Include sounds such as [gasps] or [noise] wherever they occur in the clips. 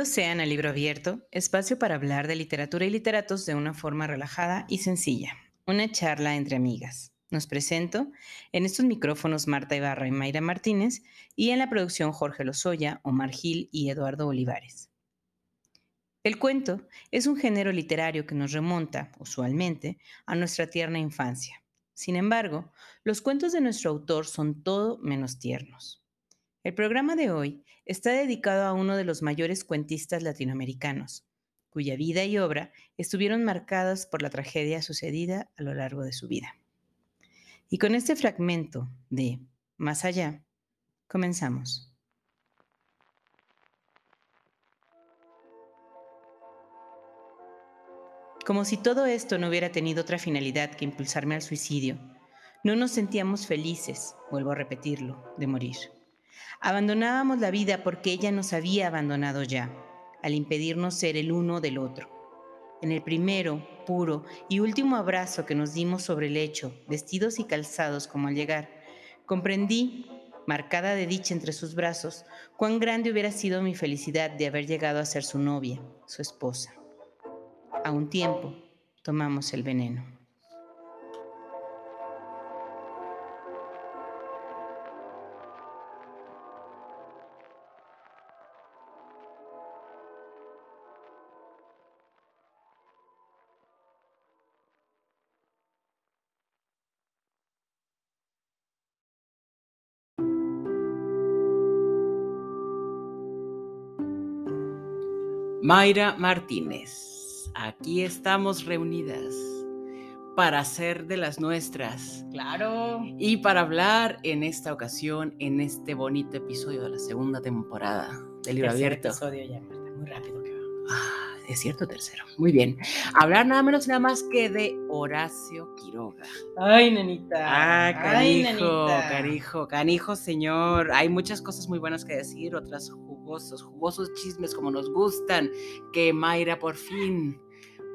Bienvenidos sean al Libro Abierto, espacio para hablar de literatura y literatos de una forma relajada y sencilla. Una charla entre amigas. Nos presento en estos micrófonos Marta Ibarra y Mayra Martínez y en la producción Jorge Lozoya, Omar Gil y Eduardo Olivares. El cuento es un género literario que nos remonta, usualmente, a nuestra tierna infancia. Sin embargo, los cuentos de nuestro autor son todo menos tiernos. El programa de hoy está dedicado a uno de los mayores cuentistas latinoamericanos, cuya vida y obra estuvieron marcadas por la tragedia sucedida a lo largo de su vida. Y con este fragmento de Más allá, comenzamos. Como si todo esto no hubiera tenido otra finalidad que impulsarme al suicidio, no nos sentíamos felices, vuelvo a repetirlo, de morir. Abandonábamos la vida porque ella nos había abandonado ya, al impedirnos ser el uno del otro. En el primero, puro y último abrazo que nos dimos sobre el lecho, vestidos y calzados como al llegar, comprendí, marcada de dicha entre sus brazos, cuán grande hubiera sido mi felicidad de haber llegado a ser su novia, su esposa. A un tiempo tomamos el veneno. Mayra Martínez, aquí estamos reunidas para hacer de las nuestras. Claro. Y para hablar en esta ocasión, en este bonito episodio de la segunda temporada del libro abierto. episodio ya, muy rápido que va. Ah, es cierto, tercero. Muy bien. Hablar nada menos y nada más que de Horacio Quiroga. Ay, nenita. Ah, canijo, Ay, nenita. canijo, canijo, señor. Hay muchas cosas muy buenas que decir, otras jugosos, jugosos chismes como nos gustan, que Mayra por fin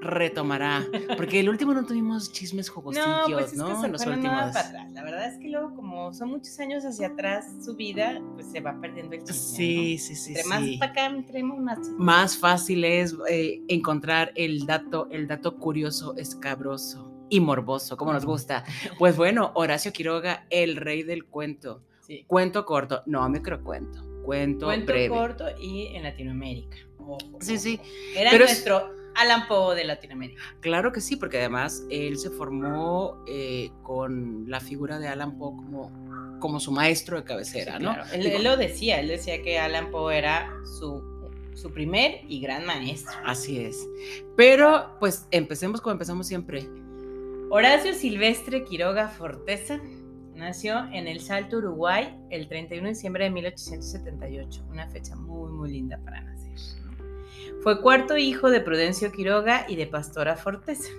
retomará. Porque el último no tuvimos chismes jugosillos, No, pues es ¿no? que se Los nada últimos. para atrás. La verdad es que luego, como son muchos años hacia atrás su vida, pues se va perdiendo el chisme. Sí, sí, ¿no? sí. Entre sí. más para acá, más. Más fácil es eh, encontrar el dato, el dato curioso, escabroso y morboso, como nos gusta. Pues bueno, Horacio Quiroga, el rey del cuento. Sí. Cuento corto, no microcuento, cuento, Cuento breve. corto y en Latinoamérica. Ojo, Sí, sí, Era Pero es- nuestro Alan Poe de Latinoamérica. claro que sí, porque además él se formó eh, con la figura de Alan Poe como, como su maestro de cabecera, Sí, ¿no? claro. Él, Digo, él lo decía, él decía que Alan Poe era su, su primer y gran maestro. Así es. Pero pues empecemos como empezamos siempre. Horacio Silvestre Quiroga Forteza nació en El Salto, Uruguay, el 31 de diciembre de 1878, una fecha muy, muy linda para nacer. Fue cuarto hijo de Prudencio Quiroga y de Pastora Forteza.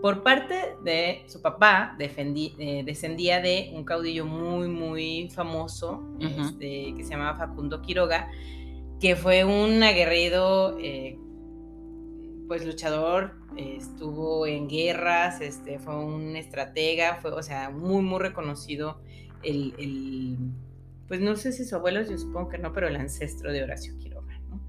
Por parte de su papá, defendí- eh, descendía de un caudillo muy, muy famoso este, que se llamaba Facundo Quiroga, que fue un aguerrido, eh, pues luchador, estuvo en guerras, este, fue un estratega, fue, o sea, muy, muy reconocido el, el- pues no sé si su abuelo, yo supongo que no, pero el ancestro de Horacio Quiroga, ¿no?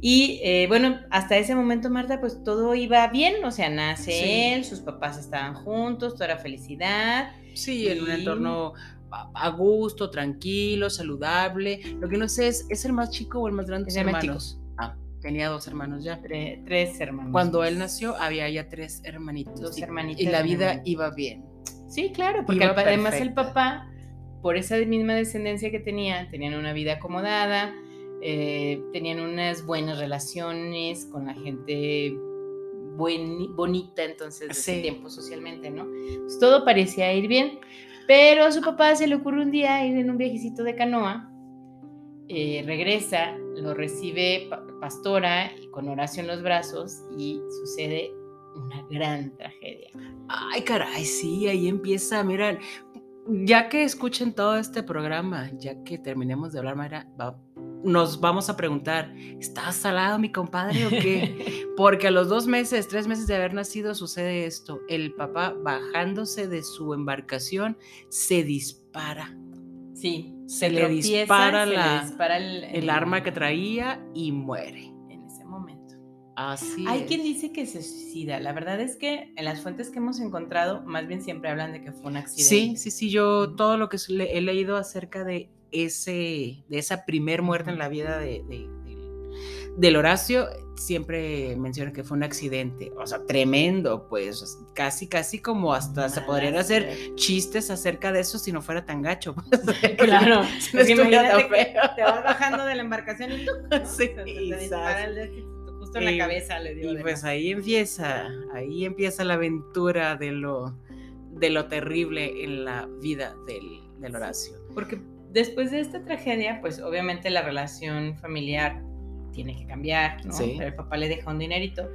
Y eh, bueno, hasta ese momento, Marta, pues todo iba bien, o sea, nace Sí. él, sus papás estaban juntos, toda era felicidad. Sí, en un entorno a gusto, tranquilo, saludable. Lo que no sé es, ¿es el más chico o el más grande? de sus hermanos? Tenía dos hermanos ya. Tre- tres hermanos. Cuando él nació había ya tres hermanitos. Dos y- hermanitas Y la vida hermanitos. iba bien. Sí, claro, porque Iba además el perfecta. papá, por esa misma descendencia que tenía, tenían una vida acomodada, eh, tenían unas buenas relaciones con la gente buen- bonita entonces de ese tiempo socialmente, ¿no? Pues todo parecía ir bien, pero a su papá se le ocurre un día ir en un viajecito de canoa, eh, regresa, lo recibe Pa- Pastora y con Horacio en los brazos y sucede una gran tragedia. Ay, caray, sí, ahí empieza. Miren, ya que escuchen todo este programa, ya que terminemos de hablar, Mayra, va- nos vamos a preguntar, ¿está salado mi compadre o qué? [laughs] Porque a los dos meses, tres meses de haber nacido sucede esto. El papá bajándose de su embarcación se dispara. Sí, se, le tropieza, dispara, se le la, dispara el, el arma que traía y muere. en ese momento. Así Hay es. quien dice que se suicida. La verdad es que en las fuentes que hemos encontrado, más bien siempre hablan de que fue un accidente. Sí, sí, sí, yo todo lo que he leído acerca de ese, de esa primer muerte en la vida de, de- del- Horacio, siempre menciona que fue un accidente, o sea, tremendo, pues, casi, casi como hasta se Mala podrían hacer chistes acerca de eso si no fuera tan gacho. [laughs] pues, Claro. [laughs] si no imagínate que te vas bajando de la embarcación y tú, ¿no? Sí, Se te justo en la Y- cabeza le dio. Y pues ahí empieza, ahí empieza la aventura de lo, de lo terrible en la vida del, del Horacio. Porque después de esta tragedia, pues obviamente la relación familiar tiene que cambiar, ¿no? Sí. Pero el papá le deja un dinerito.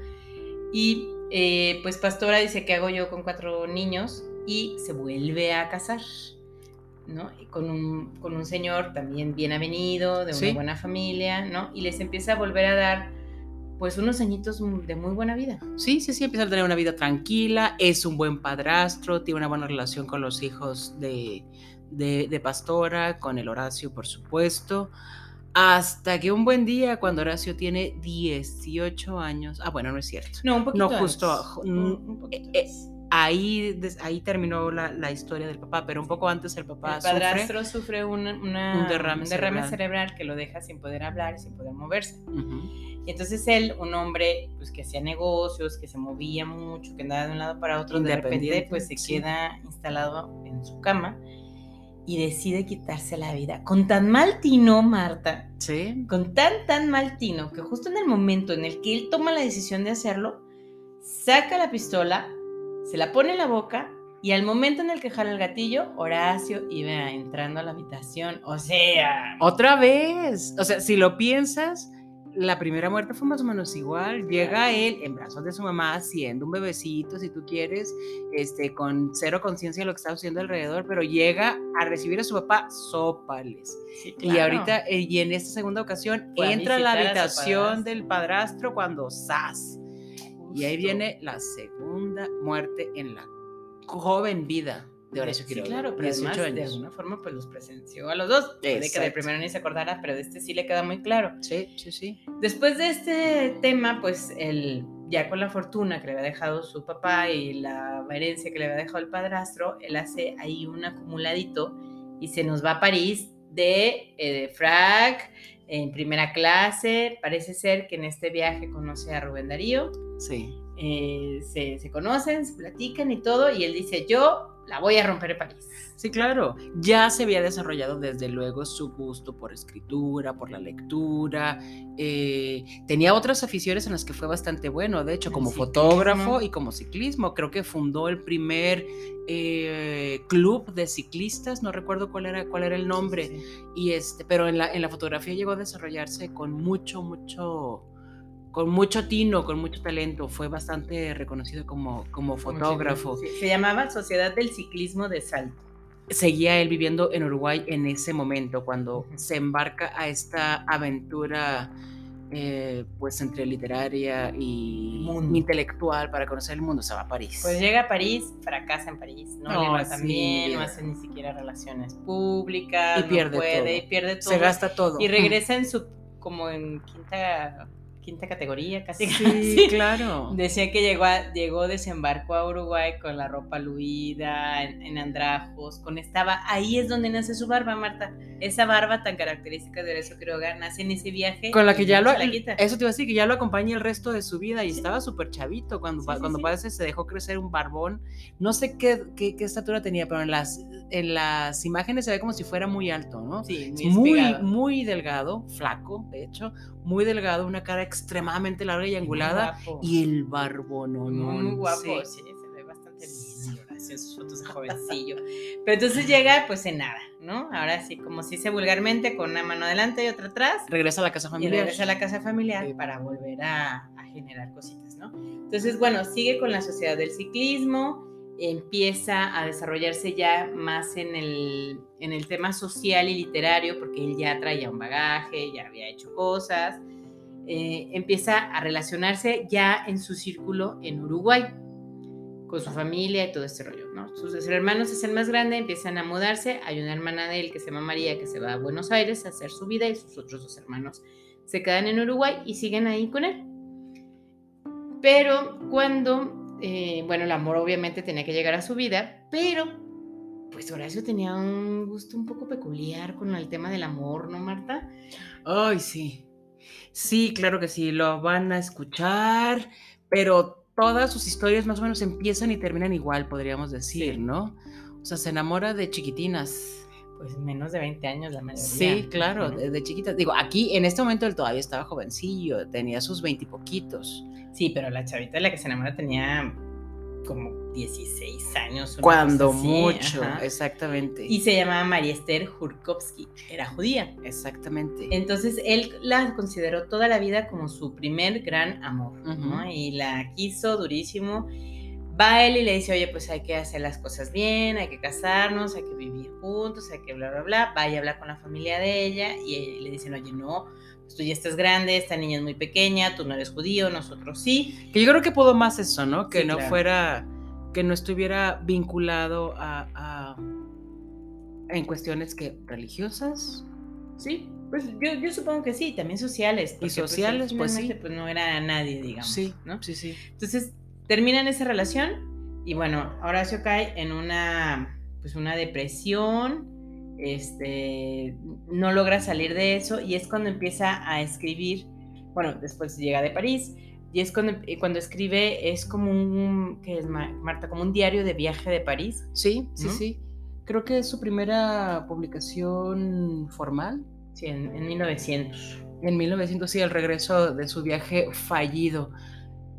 Y eh, pues Pastora dice, ¿qué hago yo con cuatro niños? Y se vuelve a casar, ¿no? Y con un, con un señor también bien avenido, de una Sí. buena familia, ¿no? Y les empieza a volver a dar, pues, unos añitos de muy buena vida. Sí, sí, sí, empieza a tener una vida tranquila, es un buen padrastro, tiene una buena relación con los hijos de, de, de Pastora, con el Horacio, por supuesto. Hasta que un buen día, cuando Horacio tiene 18 años, ah, bueno, no es cierto. No, un poquito No, justo, antes. Un- mm, un poquito eh, antes. Ahí, ahí terminó la, la historia del papá, pero un poco antes el papá el sufre. padrastro sufre, un, una- un derrame cerebral. cerebral que lo deja sin poder hablar sin poder moverse. Ujú. Y entonces él, un hombre pues, que hacía negocios, que se movía mucho, que andaba de un lado para otro, de repente pues se sí. queda instalado en su cama y decide quitarse la vida. Con tan mal tino, Marta, Sí, con tan, tan mal tino, que justo en el momento en el que él toma la decisión de hacerlo, saca la pistola, se la pone en la boca y al momento en el que jala el gatillo, Horacio iba entrando a la habitación. O sea, Otra vez. O sea, si lo piensas, la primera muerte fue más o menos igual. Llega él en brazos de su mamá, siendo un bebecito, si tú quieres, este, con cero conciencia de lo que está sucediendo alrededor, pero llega a recibir a su papá, sópales. sí, Y ahorita, eh, y en esta segunda ocasión, entra a la a habitación del padrastro cuando ¡zas! Y ahí viene la segunda muerte en la joven vida de Horacio Sí, Quiroga. claro, pero 18 además de años. alguna forma pues los presenció a los dos. Puede que del primero ni se acordara, pero de este sí le queda muy claro. Sí, sí, sí. Después de este tema, pues él, ya con la fortuna que le había dejado su papá y la herencia que le había dejado el padrastro, él hace ahí un acumuladito y se nos va a París de, eh, de frac, en primera clase. Parece ser que en este viaje conoce a Rubén Darío, Sí. Eh, se, se conocen, se platican y todo, y él dice, yo la voy a romper en París. Sí, claro. Ya se había desarrollado desde luego su gusto por escritura, por la lectura. eh, tenía otras aficiones en las que fue bastante bueno, de hecho, como fotógrafo y como ciclismo. Creo que fundó el primer eh, club de ciclistas, no recuerdo cuál era, cuál era el nombre. Sí. Y este, pero en la, en la fotografía llegó a desarrollarse con mucho, mucho, con mucho tino, con mucho talento. Fue bastante reconocido como, como fotógrafo. Sí, Se llamaba Sociedad del Ciclismo de Salto. seguía él viviendo en Uruguay en ese momento, cuando se embarca a esta aventura, eh, pues entre literaria y Mundo. intelectual para conocer el mundo, se va a París. Pues llega a París, fracasa en París, no, No, le va sí, tan bien, no hace ni siquiera relaciones públicas, Y no pierde puede, todo. y pierde todo. se gasta todo. y regresa [laughs] en su, como en quinta, quinta categoría, casi. Sí, casi. [laughs] claro. Decía que llegó, a- llegó, desembarcó a Uruguay con la ropa luida, en, en andrajos, con estaba, ahí es donde nace su barba, Marta. Esa barba tan característica de Horacio Quiroga nace en ese viaje. Con la que ya lo, se la quita. eso te iba a decir, que ya lo acompaña el resto de su vida y Sí. estaba súper chavito cuando, Sí, cuando parece se dejó crecer un barbón. No sé qué, qué, qué estatura tenía, pero en las, en las imágenes se ve como si fuera muy alto, ¿no? Sí, muy, muy delgado, flaco, de hecho, muy delgado, una cara extremadamente larga y angulada y el barbón, no, Muy, guapo, sí. sí. se ve bastante Horacio en sus fotos de jovencillo. Pero entonces llega pues en nada, ¿no? Ahora sí, como se dice vulgarmente, con una mano adelante y otra atrás, Regresa a la casa y familiar. regresa a la casa familiar Sí. para volver a, a generar cositas, ¿no? Entonces, bueno, sigue con la sociedad del ciclismo, empieza a desarrollarse ya más en el, en el tema social y literario, porque él ya traía un bagaje, ya había hecho cosas, eh, empieza a relacionarse ya en su círculo en Uruguay. con su familia y todo este rollo, ¿no? Sus hermanos se hacen más grandes, empiezan a mudarse. Hay una hermana de él que se llama María que se va a Buenos Aires a hacer su vida y sus otros dos hermanos se quedan en Uruguay y siguen ahí con él. Pero cuando, eh, bueno, el amor obviamente tenía que llegar a su vida, pero pues Horacio tenía un gusto un poco peculiar con el tema del amor, ¿no, Marta? Ay, sí. Sí, claro que sí, lo van a escuchar, pero todas sus historias más o menos empiezan y terminan igual, podríamos decir, ¿no? O sea, se enamora de chiquitinas. Pues menos de 20 años la mayoría. Sí, claro, desde chiquitas. Digo, aquí en este momento él todavía estaba jovencillo, tenía sus veintipoquitos. Sí, pero la chavita de la que se enamora tenía como 16 años. Cuando mucho, exactamente. Y se llamaba María Esther Jurkovsky, era judía. Exactamente. Entonces él la consideró toda la vida como su primer gran amor, ¿no? Y la quiso durísimo. Va él y le dice, oye, pues hay que hacer las cosas bien, hay que casarnos, hay que vivir juntos, hay que bla, bla, bla. Va y habla con la familia de ella y le dicen, oye, no, pues tú ya estás grande, esta niña es muy pequeña, tú no eres judío, nosotros sí. Que yo creo que pudo más eso, ¿no? Que no fuera, que no estuviera vinculado a, en cuestiones que religiosas. Sí, pues yo, supongo que sí, también sociales. y pues, sociales, pues, sí. Pues no era nadie, digamos. Sí, ¿no? Sí, sí. Entonces, terminan esa relación y bueno, Horacio cae en una, pues una depresión, este, no logra salir de eso y es cuando empieza a escribir, bueno, después llega de París y es cuando, cuando escribe, es como un, ¿qué es Marta? Como un diario de viaje de París. Sí, sí, sí. Creo que es su primera publicación formal. Sí, en, en 1900. En 1900, sí, el regreso de su viaje fallido.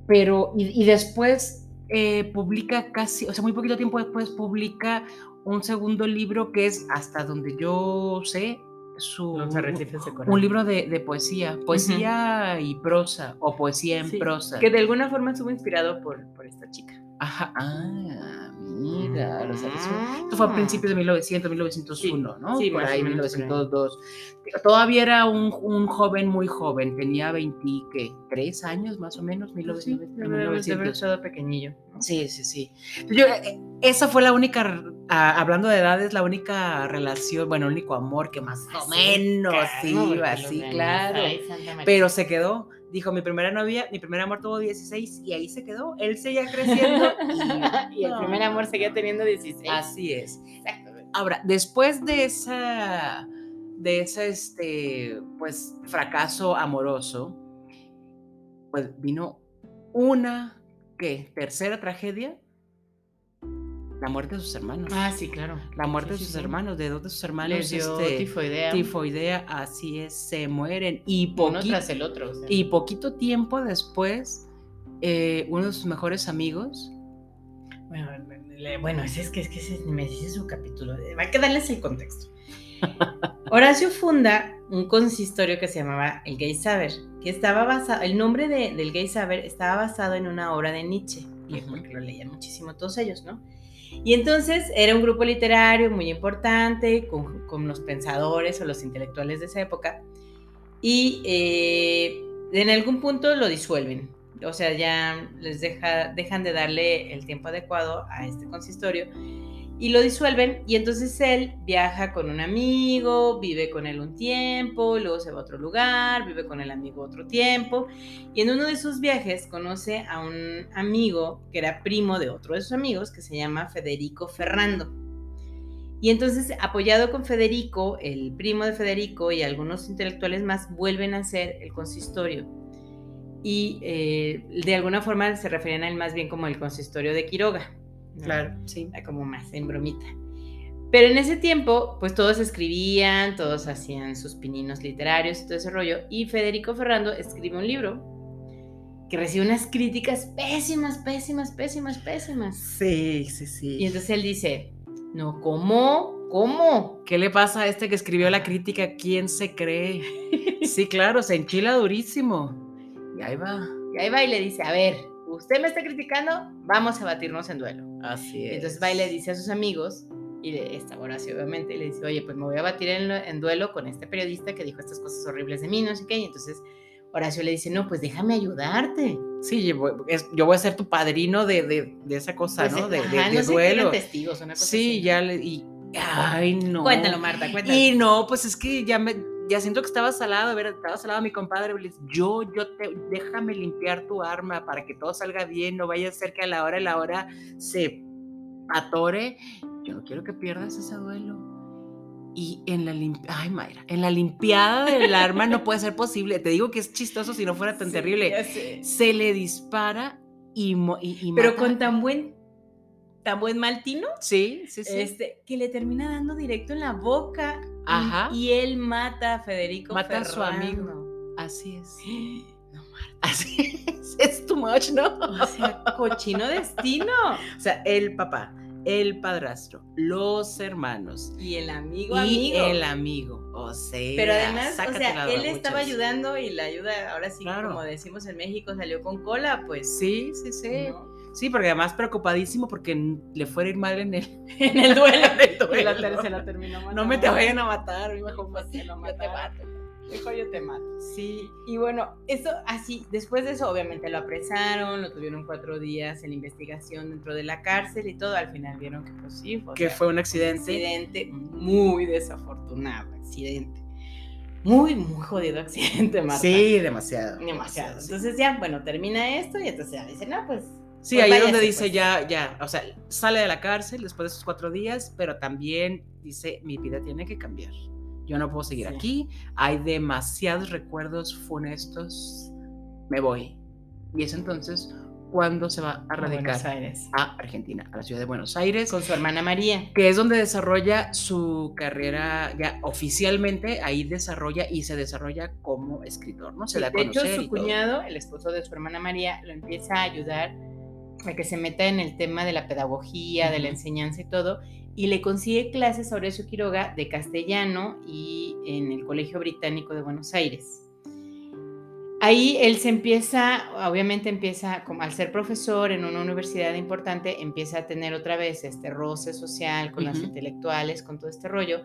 Pero, y, después eh, publica casi, o sea, muy poquito tiempo después publica un segundo libro que es, hasta donde yo sé, su, un libro de, poesía, poesía y prosa, o poesía en prosa. Que de alguna forma estuvo inspirado por, por esta chica. Ajá, ah, mira, esto fue a principios de 1900, 1901, ¿no? Sí, por ahí, 1902. Todavía era un, un, joven muy joven, tenía 23 años más o menos, 1900. Sí, 1900. pequeñillo. Sí, sí, sí. Yo, eh, esa fue la única, ah, hablando de edades, la única relación, bueno, el único amor que más o menos sí, claro. Pero se quedó dijo, mi primera novia, mi primer amor tuvo 16 y ahí se quedó. Él seguía creciendo [laughs] y, el primer amor seguía teniendo 16. Así es. Ahora, después de esa, de ese, este, pues, fracaso amoroso, pues vino una, ¿qué? Tercera tragedia la muerte de sus hermanos. Ah, sí, claro. La muerte de sus hermanos, de dos de sus hermanos. Les este, tifoidea. Tifoidea, así es, se mueren. Y Uno tras el otro. Y poquito tiempo después, eh, uno de sus mejores amigos. Bueno, bueno es que, es que me dice su capítulo. Va a darles el contexto. [laughs] Horacio funda un consistorio que se llamaba el Gay Saber, que estaba basado, el nombre del Gay Saber estaba basado en una obra de Nietzsche, porque lo leían muchísimo todos ellos, ¿no? Y entonces era un grupo literario muy importante, con, los pensadores o los intelectuales de esa época, y eh, en algún punto lo disuelven. O sea, ya les deja, dejan de darle el tiempo adecuado a este consistorio y lo disuelven y entonces él viaja con un amigo, vive con él un tiempo, luego se va a otro lugar, vive con el amigo otro tiempo y en uno de sus viajes conoce a un amigo que era primo de otro de sus amigos que se llama Federico Ferrando. Y entonces, apoyado con Federico, el primo de Federico y algunos intelectuales más vuelven a hacer el consistorio. Y eh, de alguna forma se referían a él más bien como el consistorio de Quiroga. Claro, sí. Como más en bromita. Pero en ese tiempo, pues todos escribían, todos hacían sus pininos literarios y todo ese rollo. Y Federico Ferrando escribe un libro que recibe unas críticas pésimas, pésimas, pésimas, pésimas. Sí, sí, sí. Y entonces él dice, no, ¿cómo? ¿Cómo? ¿Qué le pasa a este que escribió la crítica? ¿Quién se cree? [laughs] sí, claro, se enchila durísimo. Y ahí va. Y ahí va y le dice, a ver, usted me está criticando, vamos a batirnos en duelo. Así es. Entonces va y le dice a sus amigos, y le, esta Horacio obviamente, y le dice, oye, pues me voy a batir en, duelo con este periodista que dijo estas cosas horribles de mí, no sé qué. Y entonces Horacio le dice, no, pues déjame ayudarte. Sí, yo voy, es- yo voy a ser tu padrino de, de, de esa cosa, Pues, ¿no? De, de- ajá, de no sé, que duelo. testigos, una cosa Sí, así. ya le. Y, ay, no. Cuéntalo, Marta, cuéntalo. Y no, pues es que ya me. Ya siento que estaba salado, a ver, estaba salado mi compadre. Yo, yo te, déjame limpiar tu arma para que todo salga bien. No vaya a ser que a la hora de la hora se atore. Yo no quiero que pierdas ese duelo. Y en la limpiada, ay Mayra, en la limpiada del arma no puede ser posible. Te digo que es chistoso si no fuera tan Sí, terrible. Se le dispara y, y, y Pero mata- con tan buen, tan buen maltino, Sí, sí, sí. este, que le termina dando directo en la boca. Ajá. Y, él mata a Federico. Mata a su amigo. Así es. [gasps] Así es. [laughs] Es too much, ¿no? O sea, cochino destino. [laughs] O sea, el papá, el padrastro, los hermanos Y el amigo, y amigo. el amigo. O sea, Pero además, o sea, él estaba ayudando y la ayuda, ahora sí, Claro. como decimos en México, salió con cola, pues. Sí, sí, sí. ¿no? Sí, porque además preocupadísimo porque le fuera a ir mal en el, [laughs] En el duelo. en el Y la tercera terminó No me te vayan a matar, mi hijo. pues, que lo yo te mato. Dijo, yo te mato. Sí. Y bueno, eso así, después de eso obviamente lo apresaron, lo tuvieron cuatro días en investigación dentro de la cárcel y todo, al final vieron que pues sí, o Que sea, fue un un accidente. accidente muy desafortunado, accidente. Muy, muy jodido accidente, Marta. Sí, demasiado. Demasiado. Entonces ya, bueno, termina esto y entonces ya dice, no, pues... Sí, pues ahí es donde dice pues". ya, ya, o sea, sale de la cárcel después de esos cuatro días, pero también dice, mi vida tiene que cambiar. Yo no puedo seguir Sí. aquí, hay demasiados recuerdos funestos, me voy. Y es entonces cuando se va a A Buenos radicar Aires. a Argentina, a la ciudad de Buenos Aires, Con su hermana María. que es donde desarrolla su carrera ya oficialmente, ahí desarrolla y se desarrolla como escritor, ¿no? Se Sí, da a de hecho, su todo. cuñado, el esposo de su hermana María, lo empieza a ayudar a que se meta en el tema de la pedagogía, de la enseñanza y todo, y le consigue clases a Horacio Quiroga de castellano y en el Colegio Británico de Buenos Aires. Ahí él se empieza, obviamente empieza, como al ser profesor en una universidad importante, empieza a tener otra vez este roce social con las Ujú. intelectuales, con todo este rollo,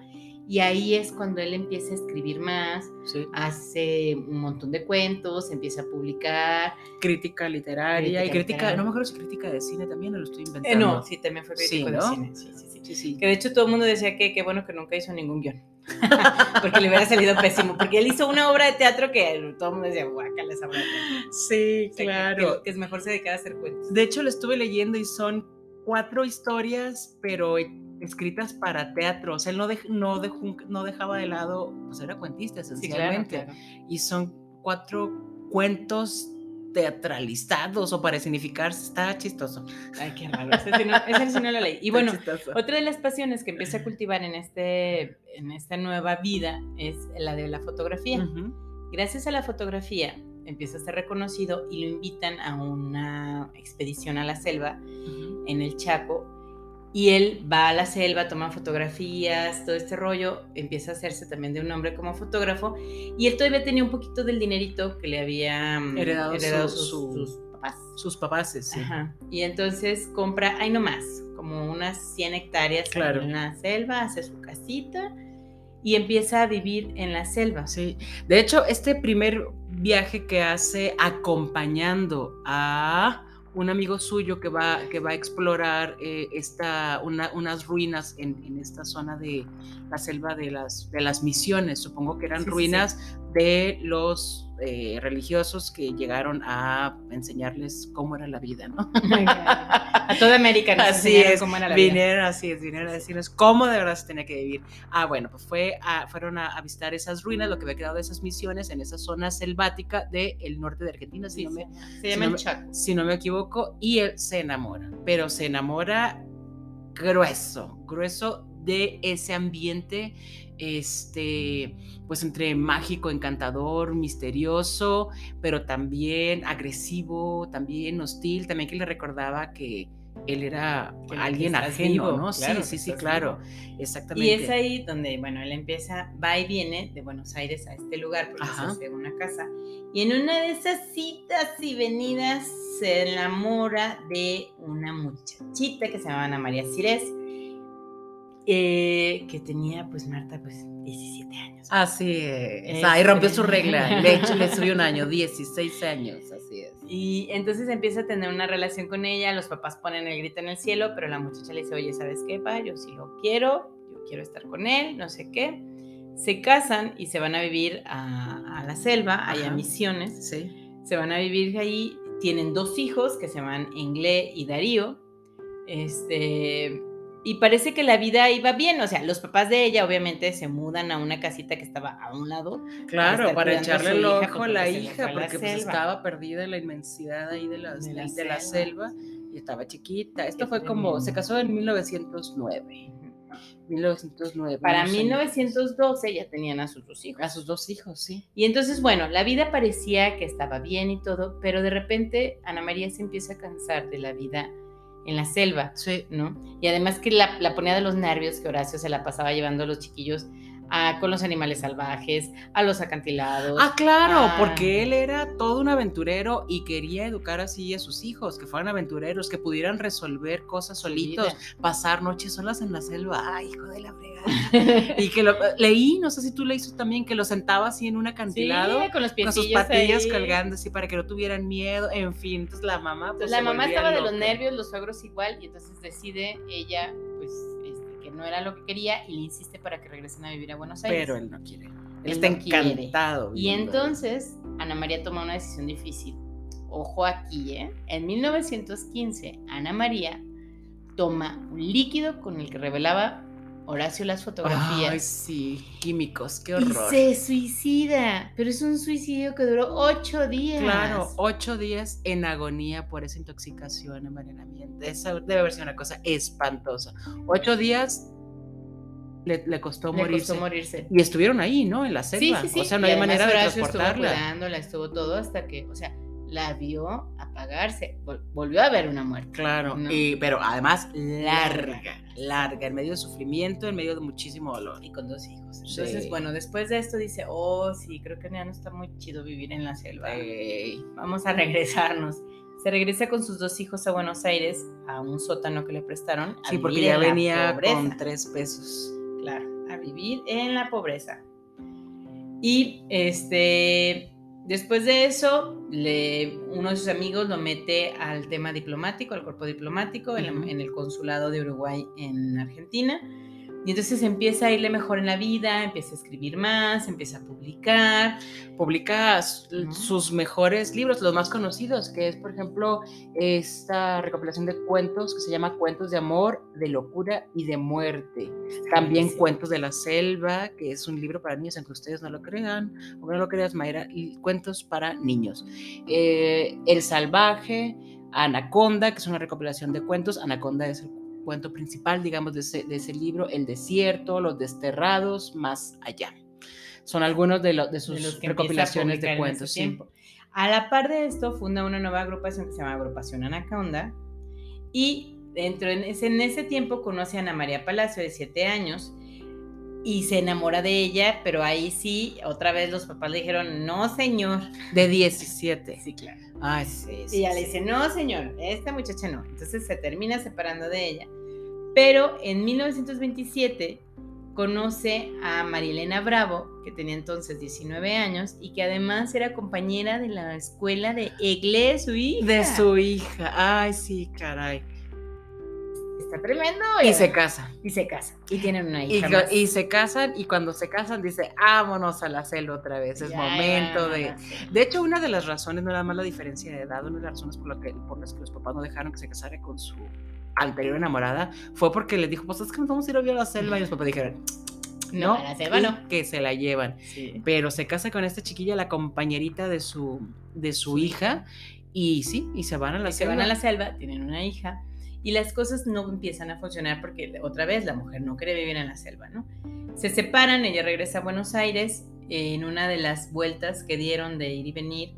y ahí es cuando él empieza a escribir más, Sí. hace un montón de cuentos, empieza a publicar. crítica literaria Crítica y crítica, literaria. no me acuerdo si crítica de cine también o lo estoy Eh, inventando. no, sí, también fue crítico Sí, de ¿no? cine. Sí, sí, sí. Que de hecho todo el mundo decía que qué bueno que nunca hizo ningún guion. [laughs] porque le hubiera salido pésimo. Porque él hizo una obra de teatro que todo el mundo decía, guácala esa obra de teatro". Sí, O sea, claro. Que, que es mejor se dedicara a hacer cuentos. De hecho, lo estuve leyendo y son cuatro historias, pero escritas para teatro. O sea, él no, dej- no, dejó- no dejaba de lado, pues era cuentista Sí, claro, esencialmente. claro. Y son cuatro cuentos teatralizados o para significarse. Está chistoso. Ay, qué raro. Ese sí no, ese sí no lo leí. Y bueno. Otra de las pasiones que empieza a cultivar en, este, en esta nueva vida es la de la fotografía. Ujú. Gracias a la fotografía empieza a ser reconocido y lo invitan a una expedición a la selva Ujú. en el Chaco. Y él va a la selva, toma fotografías, todo este rollo, empieza a hacerse también de un hombre como fotógrafo. Y él todavía tenía un poquito del dinerito que le había mm, Heredado su- sus, su- sus papás. Sus papás, sí. Ajá. Y entonces compra, ahí nomás, como unas 100 hectáreas Claro. en la selva, hace su casita y empieza a vivir en la selva. Sí, de hecho, este primer viaje que hace acompañando a un amigo suyo que va, que va a explorar eh, esta, una- unas ruinas en, en esta zona de la selva de las, de las misiones, supongo que eran Sí, sí, sí. ruinas de los eh, religiosos que llegaron a enseñarles cómo era la vida, ¿no? a toda América nos Así es, cómo era la vida. Vinieron así es, vinieron a decirnos cómo de verdad se tenía que vivir. Ah, bueno, pues fue a- fueron a, a visitar esas ruinas, lo que había quedado de esas misiones en esa zona selvática del norte de Argentina, si, Sí, no me, se no Chaco. si no me equivoco, y él se enamora, pero se enamora grueso, grueso de ese ambiente, este, pues entre mágico, encantador, misterioso, pero también agresivo, también hostil, también que le recordaba que él era Que- alguien ajeno, vivo, ¿no? claro, sí, sí, sí, claro, vivo. exactamente. Y es ahí donde, bueno, él empieza, va y viene de Buenos Aires a este lugar porque Ajá. se hace una casa. Y en una de esas citas y venidas se enamora de una muchachita que se llama Ana María Cires. Eh, que tenía, pues Marta, pues 17 años. Así es. Ahí rompió su regla. Le, [laughs] le subió un año, 16 años, así es. Y entonces empieza a tener una relación con ella, los papás ponen el grito en el cielo, pero la muchacha le dice, oye, ¿sabes qué, pa? Yo sí lo quiero, yo quiero estar con él, no sé qué. Se casan y se van a vivir a, a la selva, allá a Misiones. Sí. Se van a vivir ahí, tienen dos hijos que se llaman Inglé y Darío. Este, y parece que la vida iba bien, o sea, los papás de ella obviamente se mudan a una casita que estaba a un lado. Claro, para, echarle el ojo a la hija, porque pues, estaba perdida en la inmensidad ahí de, las, de, la, de la, selva y estaba chiquita. Esto fue como, se casó en 1909. 1909. Para 1912 ya tenían a sus dos hijos. A sus dos hijos, sí. Y entonces, bueno, la vida parecía que estaba bien y todo, pero de repente Ana María se empieza a cansar de la vida en la selva, sí. ¿no? Y además que la, la, ponía de los nervios que Horacio se la pasaba llevando a los chiquillos a, con los animales salvajes, a los acantilados. Ah, claro, a... porque él era todo un aventurero y quería educar así a sus hijos, que fueran aventureros, que pudieran resolver cosas solitos, Mira. pasar noches solas en la selva. Ay, hijo de la fregada. [laughs] y que lo, leí, no sé si tú leíste también, que lo sentaba así en un acantilado sí, con, los con sus patillas ahí. colgando así para que no tuvieran miedo, en fin. Entonces la mamá... Pues, la mamá estaba loca. de los nervios, los suegros igual, y entonces decide ella, pues no era lo que quería y le insiste para que regresen a vivir a Buenos Aires. Pero él no quiere. Él, él está no encantado. Y entonces Ana María toma una decisión difícil. Ojo aquí, ¿eh? En 1915, Ana María toma un líquido con el que revelaba Horacio las fotografías. Ay, sí, químicos, qué horror. Y se suicida, pero es un suicidio que duró ocho días. Claro, ocho días en agonía por esa intoxicación, envenenamiento. Esa debe haber sido una cosa espantosa. Ocho días le, le, costó, le morirse. costó morirse. Y estuvieron ahí, ¿no? En la selva. Sí, sí, sí. O sea, no hay manera de transportarla. Estuvo cuidándola, estuvo todo hasta que, o sea, la vio apagarse, volvió a ver una muerte. Claro, ¿no? y, pero además larga, larga, en medio de sufrimiento, en medio de muchísimo dolor. Y con dos hijos. Entonces, sí. bueno, después de esto dice, oh, sí, creo que ya no está muy chido vivir en la selva. Vamos a regresarnos. Se regresa con sus dos hijos a Buenos Aires, a un sótano que le prestaron. sí, porque ya venía con tres pesos. Claro, a vivir en la pobreza. Y este Después de eso, le, uno de sus amigos lo mete al tema diplomático, al cuerpo diplomático, uh -huh. en, en, el consulado de Uruguay en Argentina. Y entonces empieza a irle mejor en la vida, empieza a escribir más, empieza a publicar. Publica sus mejores libros, los más conocidos, que es, por ejemplo, esta recopilación de cuentos que se llama Cuentos de Amor, de Locura y de Muerte. También sí. Cuentos de la Selva, que es un libro para niños, aunque ustedes no lo crean, o no lo creas, Mayra, y cuentos para niños. Eh, el Salvaje, Anaconda, que es una recopilación de cuentos. Anaconda es el cuento principal, digamos, de ese, de ese, libro, El desierto, Los desterrados, más allá. Son algunos de, lo, de sus de los recopilaciones de cuentos. Sí. A la par de esto, funda una nueva agrupación que se llama Agrupación Anaconda y dentro en ese, en ese tiempo conoce a Ana María Palacio de 7 años y se enamora de ella, pero ahí sí, otra vez los papás le dijeron, no señor. De 17. Sí, claro. Ay, sí, sí, y ella le dice, no, señor, esta muchacha no. Entonces se termina separando de ella. Pero en 1927 conoce a Marilena Bravo, que tenía entonces 19 años y que además era compañera de la escuela de Egle, su hija. De su hija. Ay, sí, caray. Está tremendo. Y ya. se casa. Y se casa. Y tienen una hija. Y, y, se casan y cuando se casan dice, vámonos a la selva otra vez. Es ya, momento ya, de... De hecho, una de las razones, no nada más la diferencia de edad, una de las razones por, la que, por las que los papás no dejaron que se casara con su anterior enamorada fue porque le dijo, pues es que nos vamos a ir a la selva. Y los papás dijeron, no, no, la selva no. Que se la llevan. Sí. Pero se casa con esta chiquilla, la compañerita de su, de su hija, y sí, y se van a la y selva. Se van a la selva, tienen una hija, y las cosas no empiezan a funcionar porque otra vez la mujer no quiere vivir en la selva, ¿no? Se separan, ella regresa a Buenos Aires, en una de las vueltas que dieron de ir y venir,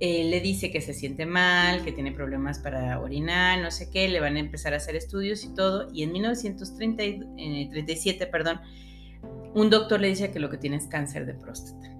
eh, le dice que se siente mal, que tiene problemas para orinar, no sé qué, le van a empezar a hacer estudios y todo, y en 1937, eh, perdón, un doctor le dice que lo que tiene es cáncer de próstata.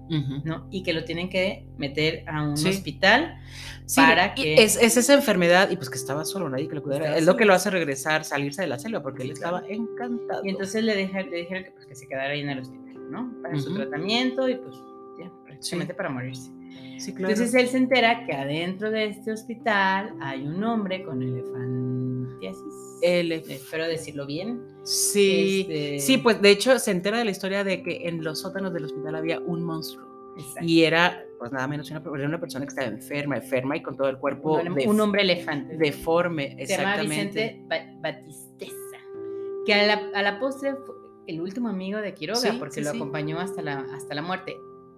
Y que lo tienen que meter a un Sí. hospital Sí, para que... es, es esa enfermedad y pues que estaba solo, nadie que lo cuidara. Estaba Es lo que lo hace regresar, salirse de la selva porque él claro. estaba encantado. Y entonces le, le dijeron que, pues, que se quedara ahí en el hospital, ¿no? Para su tratamiento y pues ya, prácticamente para morirse. Sí, claro. Entonces él se entera que adentro de este hospital hay un hombre con elefantiasis. Elef- Espero decirlo bien. sí, Este, sí, pues de hecho se entera de la historia de que en los sótanos del hospital había un monstruo exacto. y era pues nada menos una, una persona que estaba enferma, enferma y con todo el cuerpo un, un hombre elefante. deforme, se llama exactamente. Vicente Ba- Batisteza. Que a la, a la postre fue el último amigo de Quiroga, Sí, porque sí, lo acompañó hasta la, hasta la muerte.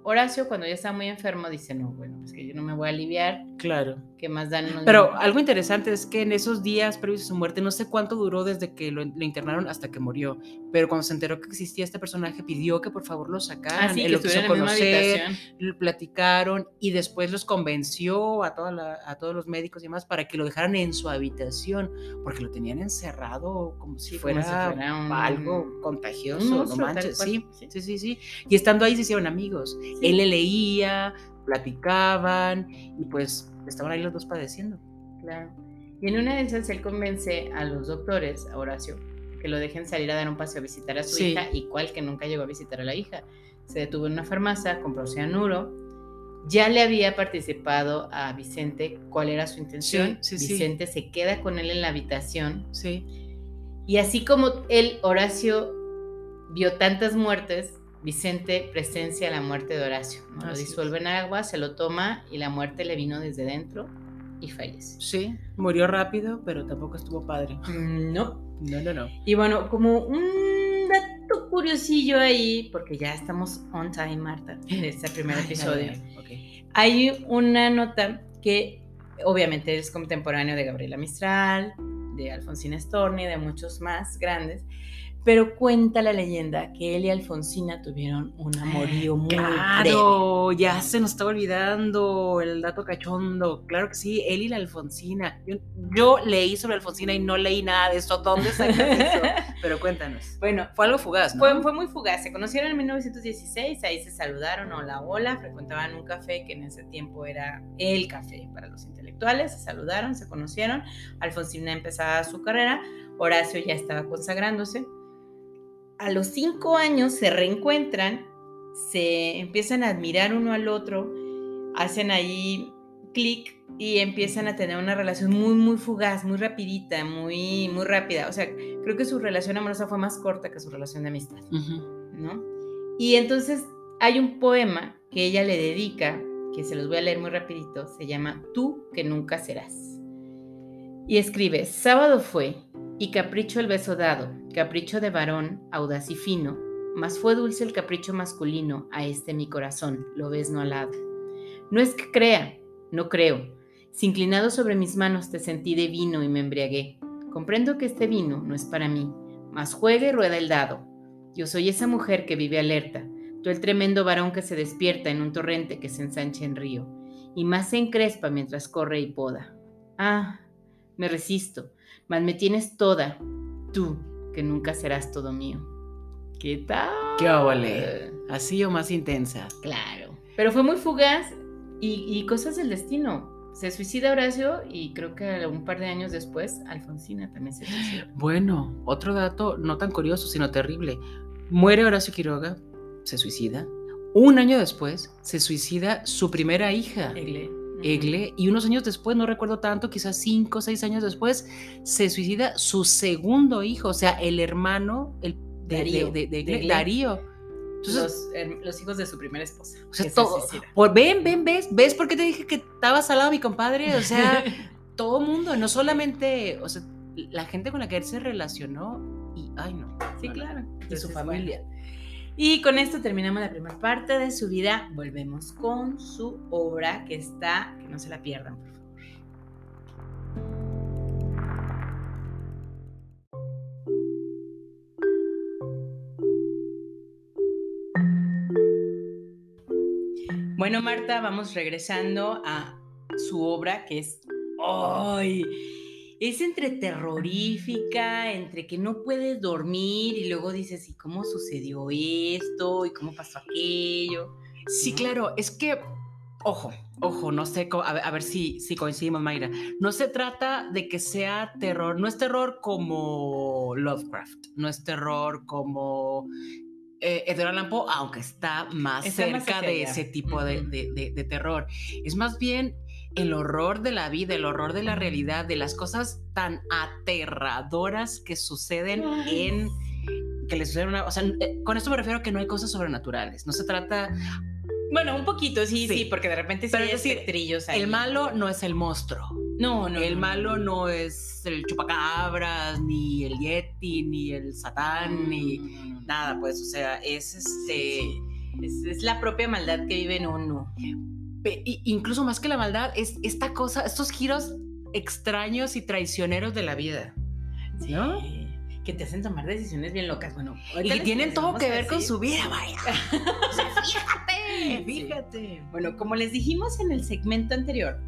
Horacio, cuando ya está muy enfermo, dice: No, bueno, es que yo no me voy a aliviar. Claro. que más dan Pero minutos". algo interesante es que en esos días previos a su muerte, no sé cuánto duró desde que lo, lo internaron hasta que murió, pero cuando se enteró que existía este personaje, pidió que por favor lo sacaran. Así que lo quiso conocer, lo platicaron y después los convenció a, toda la- a todos los médicos y demás para que lo dejaran en su habitación, porque lo tenían encerrado como si, Sí, como fuera, si fuera un- algo contagioso, no tal manches. Sí, sí. sí, sí, sí. Y estando ahí se hicieron amigos. Sí. Él le leía, platicaban y pues estaban ahí los dos padeciendo. Claro. Y en una de esas él convence a los doctores, a Horacio, que lo dejen salir a dar un paseo a visitar a su Sí. hija, y cual que nunca llegó a visitar a la hija. Se detuvo en una farmacia, compró cianuro. Ya le había participado a Vicente cuál era su intención. Sí, sí, sí. Vicente se queda con él en la habitación. Sí. Y así como él, Horacio, vio tantas muertes, Vicente presencia la muerte de Horacio. ¿no? Lo disuelve en agua, se lo toma y la muerte le vino desde dentro y fallece. Sí, murió rápido, pero tampoco estuvo padre. Mm, No. No, no, no. Y bueno, como un dato curiosillo ahí, porque ya estamos on time, Marta, de [laughs] este primer Ay, episodio. Hay una nota que obviamente es contemporáneo de Gabriela Mistral, de Alfonsina Storni, de muchos más grandes, pero cuenta la leyenda que él y Alfonsina tuvieron un amorío muy breve. Claro, ya se nos estaba olvidando el dato cachondo. Claro que sí, él y la Alfonsina. Yo, yo leí sobre Alfonsina y no leí nada de eso. ¿Dónde sacas [laughs] eso? Pero cuéntanos. Bueno, Fue algo fugaz, ¿no? Fue, fue muy fugaz. Se conocieron en 1916, ahí se saludaron, hola, hola, frecuentaban un café que en ese tiempo era el café para los intelectuales, se saludaron, se conocieron. Alfonsina empezaba su carrera, Horacio ya estaba consagrándose. A los cinco años se reencuentran, se empiezan a admirar uno al otro, hacen ahí clic y empiezan a tener una relación muy, muy fugaz, muy rapidita, muy, muy rápida. O sea, creo que su relación amorosa fue más corta que su relación de amistad. ¿no? Y entonces hay un poema que ella le dedica, que se los voy a leer muy rapidito, se llama Tú que nunca serás. Y escribe, sábado fue, y capricho el beso dado, capricho de varón, audaz y fino, mas fue dulce el capricho masculino a este mi corazón, lo ves no alado. No es que crea, no creo, si inclinado sobre mis manos te sentí de vino y me embriagué. Comprendo que este vino no es para mí, mas juega y rueda el dado. Yo soy esa mujer que vive alerta, tú el tremendo varón que se despierta en un torrente que se ensancha en río, y más se encrespa mientras corre y poda. Ah, me resisto, mas me tienes toda, tú, que nunca serás todo mío. ¿Qué tal? Qué óvole. Así o más intensa. Claro. Pero fue muy fugaz y, y cosas del destino. Se suicida Horacio y creo que un par de años después Alfonsina también se suicida. Bueno, otro dato no tan curioso, sino terrible. Muere Horacio Quiroga, se suicida. Un año después, se suicida su primera hija. Egle. Egle, y unos años después, no recuerdo tanto, quizás cinco o seis años después, se suicida su segundo hijo, o sea, el hermano el, de, de- Darío, de- de Egle, de. Darío. Entonces, los, hijos de su primera esposa. o sea, se todo- por- ven, ven, ves, ves por qué te dije que estaba salado mi compadre, o sea, [laughs] todo mundo, no solamente, o sea, la gente con la que él se relacionó, y, ay no. Sí, no, no, claro. Y su familia. bueno. Y con esto terminamos la primera parte de su vida. Volvemos con su obra que está, que no se la pierdan, por favor. Bueno, Marta, vamos regresando a su obra que es ¡Ay! Es entre terrorífica, entre que no puedes dormir y luego dices, ¿y cómo sucedió esto? ¿Y cómo pasó aquello? Sí, claro, es que, ojo, ojo, no sé, a ver, si, si coincidimos, Mayra. No se trata de que sea terror, no es terror como Lovecraft, no es terror como eh, Edgar Allan Poe, aunque está más cerca de ese tipo de, de, terror. Es más bien el horror de la vida, el horror de la realidad, de las cosas tan aterradoras que suceden en que le suceden una, o sea, eh, con esto me refiero a que no hay cosas sobrenaturales. No se trata bueno, un poquito, sí, sí, porque de repente sí hay decir, ahí. El malo no es el monstruo. No, no. El malo no es el chupacabras, ni el yeti, ni el satán, ni nada, pues, o sea, es este. Es, la propia maldad que vive en uno. Incluso más que la maldad, es esta cosa, estos giros extraños y traicioneros de la vida. ¿No? que te hacen tomar decisiones bien locas. Bueno, y tienen todo que ver con su vida, vaya. [laughs] fíjate, fíjate. Bueno, como les dijimos en el segmento anterior,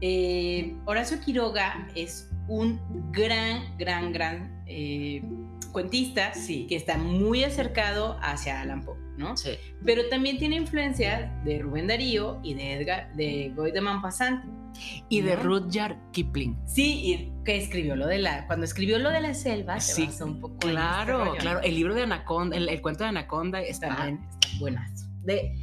eh, Horacio Quiroga es un gran, gran, gran eh, cuentista sí. que está muy acercado hacia Alan Poe, ¿no? Sí. Pero también tiene influencia de Rubén Darío y de Edgar, de Goy de Maupassant. Y de Rudyard Kipling. Sí, y que escribió lo de la. Cuando escribió lo de la selva, sí, se un poco. Claro, claro. El libro de Anaconda, el, cuento de Anaconda está, está buenazo. De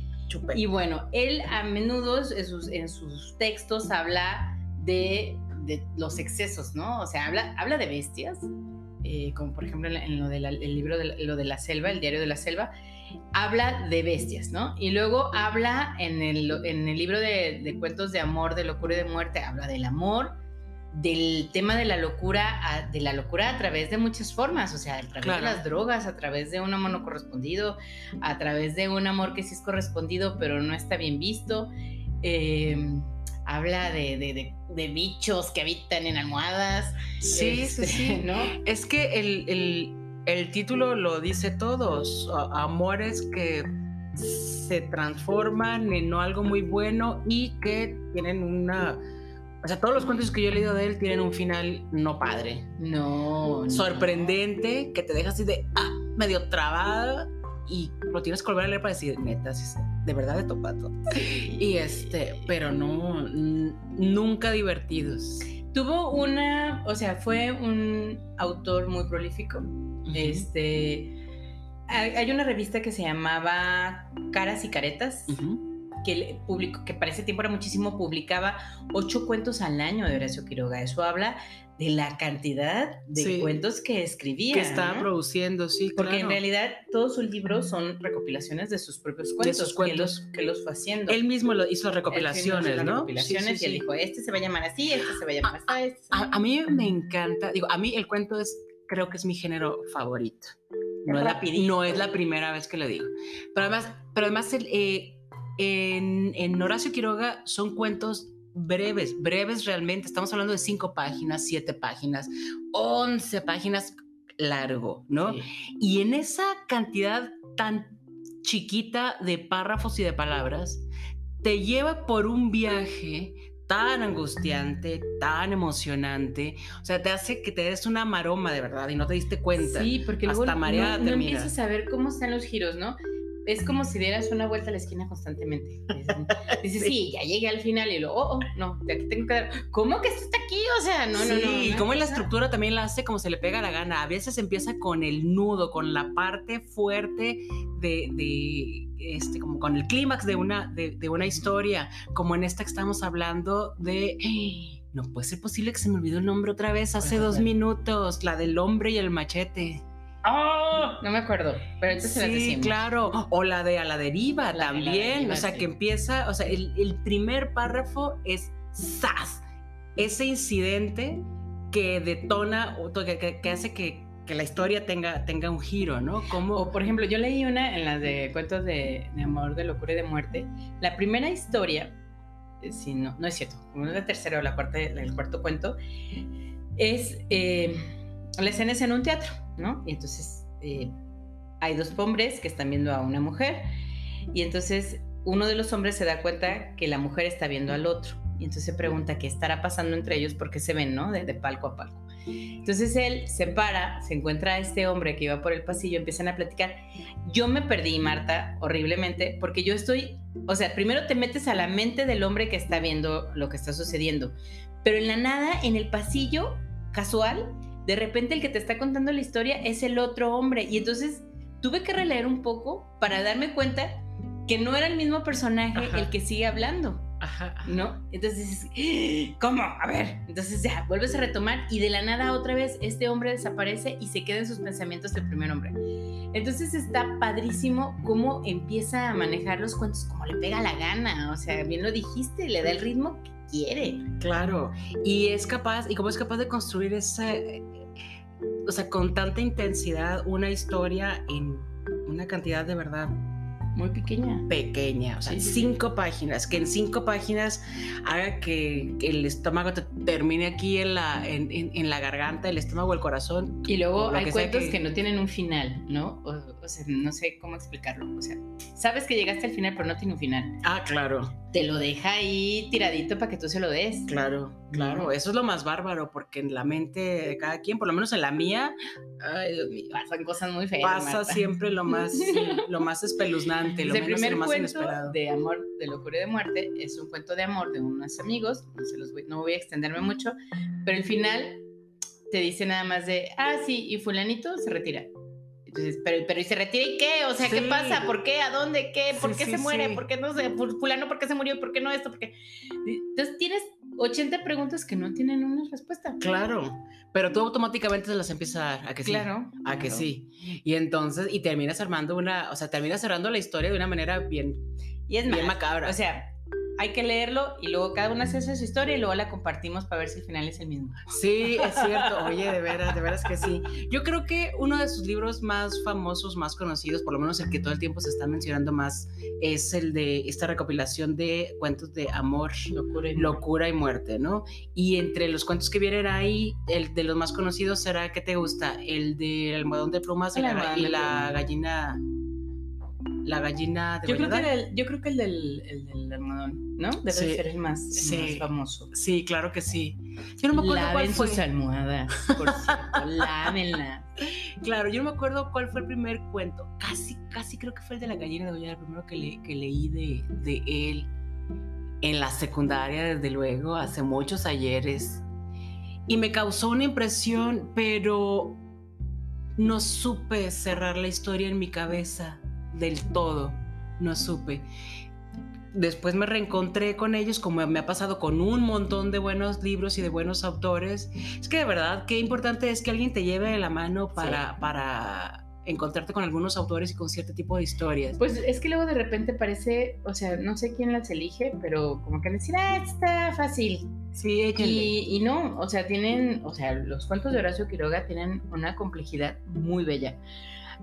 Y bueno, él a menudo en sus, en sus textos habla de, de, los excesos, ¿no? O sea, habla, habla de bestias, eh, como por ejemplo en, lo del libro de lo de la selva, el diario de la selva, habla de bestias, ¿no? Y luego habla en el, en el libro de, cuentos de amor, de locura y de muerte, habla del amor, del tema de la locura, a, de la locura a través de muchas formas, o sea, a través de las drogas, a través de un amor no correspondido, a través de un amor que sí es correspondido, pero no está bien visto. Eh, habla de, bichos que habitan en almohadas. Sí, sí, sí. Este, ¿no? Es que el el título lo dice todos, amores que se transforman en algo muy bueno y que tienen una... O sea, todos los cuentos que yo he leído de él tienen un final no padre. No. Sorprendente, que te deja así de, ah, medio trabada y lo tienes que volver a leer para decir, neta, de verdad de topato. Y este, pero no, nunca divertidos. Tuvo una, o sea, fue un autor muy prolífico. Este, hay una revista que se llamaba Caras y Caretas. Que, publicó, que para ese tiempo era muchísimo, publicaba ocho cuentos al año de Horacio Quiroga. Eso habla de la cantidad de cuentos que escribía. Que estaba produciendo, sí. Porque en realidad todos sus libros son recopilaciones de sus propios cuentos. De sus cuentos. Que los, fue haciendo. Él mismo lo hizo recopilaciones, ¿no? Recopilaciones y él dijo, este se va a llamar así, este se va a llamar así. Este a, mí me encanta, digo, a mí el cuento es, creo que es mi género favorito. No es, la, no es la primera vez que lo digo. Pero además, pero además eh, en, en Horacio Quiroga son cuentos breves, breves realmente. Estamos hablando de cinco páginas, siete páginas, once páginas largo, ¿no? Y en esa cantidad tan chiquita de párrafos y de palabras, te lleva por un viaje tan angustiante, tan emocionante, o sea, te hace que te des una maroma de verdad y no te diste cuenta. Sí, porque luego hasta no, no empiezas a ver cómo están los giros, ¿no? Es como si dieras una vuelta a la esquina constantemente. [laughs] Dices, sí, ya llegué al final y luego, oh, oh, no, de aquí tengo que dar. ¿Cómo que esto está aquí? O sea, no, no, no. Y cómo la estructura también la hace como se le pega la gana. A veces empieza con el nudo, con la parte fuerte de, de este, como con el clímax de una, de, una historia, como en esta que estamos hablando de. no puede ser posible que se me olvidó el nombre otra vez hace dos minutos, la del hombre y el machete. ¡Oh! No me acuerdo, pero entonces sí, claro. O la de a la deriva también. o sea, que empieza, o sea, el, primer párrafo es ¡zas! Ese incidente que detona, que, que, hace que, que, la historia tenga, tenga un giro, ¿no? Como... O, por ejemplo, yo leí una en las de cuentos de, de amor, de locura y de muerte. La primera historia, eh, si no, no es cierto, como es la tercera o la cuarta, el cuarto cuento, es. Eh, la escena es en un teatro, ¿no? Y entonces eh, hay dos hombres que están viendo a una mujer y entonces uno de los hombres se da cuenta que la mujer está viendo al otro y entonces se pregunta qué estará pasando entre ellos porque se ven, ¿no? De, palco a palco. Entonces él se para, se encuentra a este hombre que iba por el pasillo, empiezan a platicar. Yo me perdí, Marta, horriblemente, porque yo estoy o sea, primero te metes a la mente del hombre que está viendo lo que está sucediendo, pero en la nada, en el pasillo casual, de repente el que te está contando la historia es el otro hombre y entonces tuve que releer un poco para darme cuenta que no era el mismo personaje el que sigue hablando. Ajá, ¿No? Entonces, ¿cómo? A ver. Entonces ya, vuelves a retomar y de la nada otra vez este hombre desaparece y se queda en sus pensamientos el primer hombre. Entonces está padrísimo cómo empieza a manejar los cuentos como le pega la gana. O sea, bien lo dijiste, le da el ritmo que quiere. Claro. Y es capaz, y cómo es capaz de construir esa, o sea, con tanta intensidad una historia en una cantidad de verdad muy pequeña. Pequeña, o sea, cinco páginas, que en cinco páginas haga que, el estómago te termine aquí en la, en, la garganta, el estómago, el corazón. Y luego hay cuentos que... no tienen un final, ¿no? O, sea, no sé cómo explicarlo. O sea, sabes que llegaste al final, pero no tiene un final. Ah, claro. Te lo deja ahí tiradito para que tú se lo des. Claro, claro. Eso es lo más bárbaro, porque en la mente de cada quien, por lo menos en la mía, ay, Dios mío, pasan cosas muy feas. Pasa siempre lo más, [laughs] lo más espeluznante el primer cuento de amor, de locura y de muerte es un cuento de amor de unos amigos, no, se los voy, no voy a extenderme mucho, pero el final te dice nada más de, ah, sí, y fulanito se retira. Entonces, pero, pero ¿y se retira y qué? O sea, ¿qué pasa? ¿Por qué? ¿A dónde? ¿Qué? ¿Por qué se muere? ¿Por qué no sé? ¿Fulano por qué se murió? ¿Por qué no esto? ¿Por qué? Entonces tienes 80 preguntas que no tienen una respuesta. Claro, pero tú automáticamente se las empiezas a dar, a que sí. Claro. A que sí. Y entonces, y terminas armando una, o sea, terminas cerrando la historia de una manera bien, y es bien macabra. O sea, hay que leerlo y luego cada uno hace su historia y luego la compartimos para ver si el final es el mismo. Sí, es cierto. Oye, de veras, de veras que sí. Yo creo que uno de sus libros más famosos, más conocidos, por lo menos el que todo el tiempo se está mencionando más, es el de esta recopilación de cuentos de amor, locura y, locura y muerte, ¿no? Y entre los cuentos que vienen ahí, el de los más conocidos será, ¿qué te gusta? El del almohadón de plumas y la gallina la gallina de yo creo que el, yo creo que el del, el del almohadón, ¿no? Debe ser el más, famoso. Sí, claro que sí. Yo no me acuerdo cuál fue. sus almohadas, por cierto, [laughs] lávenla. Claro, yo no me acuerdo cuál fue el primer cuento. Casi, casi creo que fue el de la gallina de Goya, el primero que, que leí de, de él en la secundaria, desde luego, hace muchos ayeres. Y me causó una impresión, pero no supe cerrar la historia en mi cabeza del todo, no supe. Después me reencontré con ellos, como me ha pasado con un montón de buenos libros y de buenos autores. Es que de verdad, qué importante es que alguien te lleve de la mano para, para encontrarte con algunos autores y con cierto tipo de historias. Pues es que luego de repente parece, o sea, no sé quién las elige, pero como que decir, ah, está fácil. Sí, y, y, no, o sea, tienen, o sea, los cuentos de Horacio Quiroga tienen una complejidad muy bella.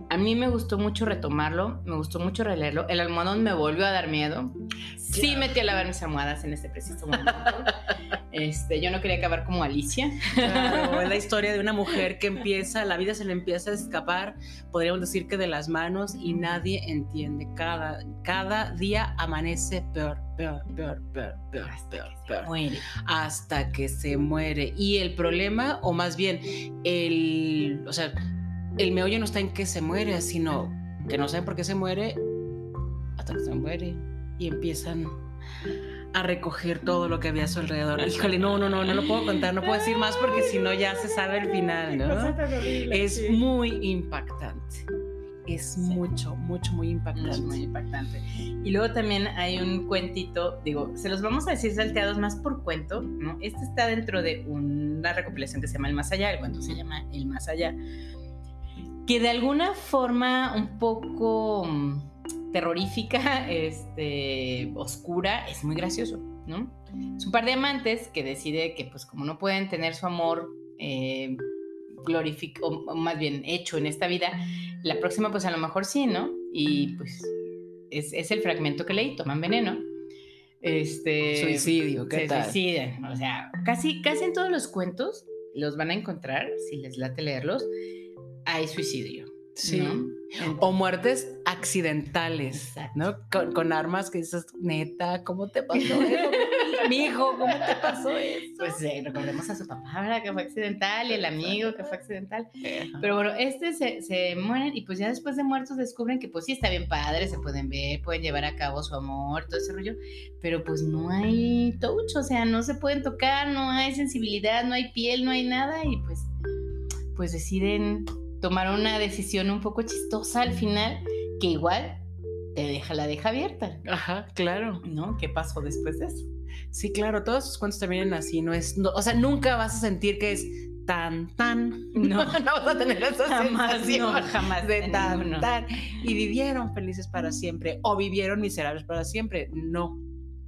A mí me gustó mucho retomarlo, me gustó mucho releerlo. El almohadón me volvió a dar miedo. Sí metí a lavar mis almohadas en este preciso momento. [laughs] este, yo no quería acabar como Alicia. Claro, es la [laughs] historia de una mujer que empieza, la vida se le empieza a escapar, podríamos decir que de las manos y nadie entiende. Cada, cada día amanece peor, peor, peor, peor, peor, peor, peor. Muere. Hasta que se muere. Y el problema, o más bien, el, o sea, el meollo no está en que se muere, sino que no saben por qué se muere hasta que se muere y empiezan a recoger todo lo que había a su alrededor. [laughs] Híjole, no, no, no, no lo puedo contar, no puedo decir más porque si no ya se sabe el final, ¿no? Es muy impactante. Es mucho, mucho, muy impactante. Es muy impactante. Y luego también hay un cuentito, digo, se los vamos a decir salteados más por cuento, ¿no? Este está dentro de una recopilación que se llama El Más Allá, el cuento se llama El Más Allá que de alguna forma un poco mm, terrorífica, [laughs] este, oscura, es muy gracioso, ¿no? Es un par de amantes que decide que pues como no pueden tener su amor eh, glorificado, o más bien hecho en esta vida, la próxima pues a lo mejor sí, ¿no? Y pues es, el fragmento que leí, toman veneno. Este, Suicidio, ¿qué se suicidan. O sea, casi, casi en todos los cuentos los van a encontrar, si les late leerlos, hay suicidio. Sí. O muertes accidentales, ¿no? Con, armas que dices, neta, ¿cómo te pasó [laughs] mi hijo, ¿cómo te pasó eso? Pues eh, recordemos a su papá, ¿verdad? Que fue accidental y el amigo que fue accidental. Pero bueno, este se, se mueren y pues ya después de muertos descubren que pues sí está bien padre, se pueden ver, pueden llevar a cabo su amor, todo ese rollo, pero pues no hay touch, o sea, no se pueden tocar, no hay sensibilidad, no hay piel, no hay nada y pues, pues deciden tomar una decisión un poco chistosa al final que igual te deja, la deja abierta. Ajá, claro. ¿No? ¿Qué pasó después de eso? Sí, claro, todos sus cuentos terminan así, no es, o sea, nunca vas a sentir que es tan, tan. No, [laughs] no vas a tener esa jamás, no, jamás de tan, tan. Y vivieron felices para siempre o vivieron miserables para siempre. No,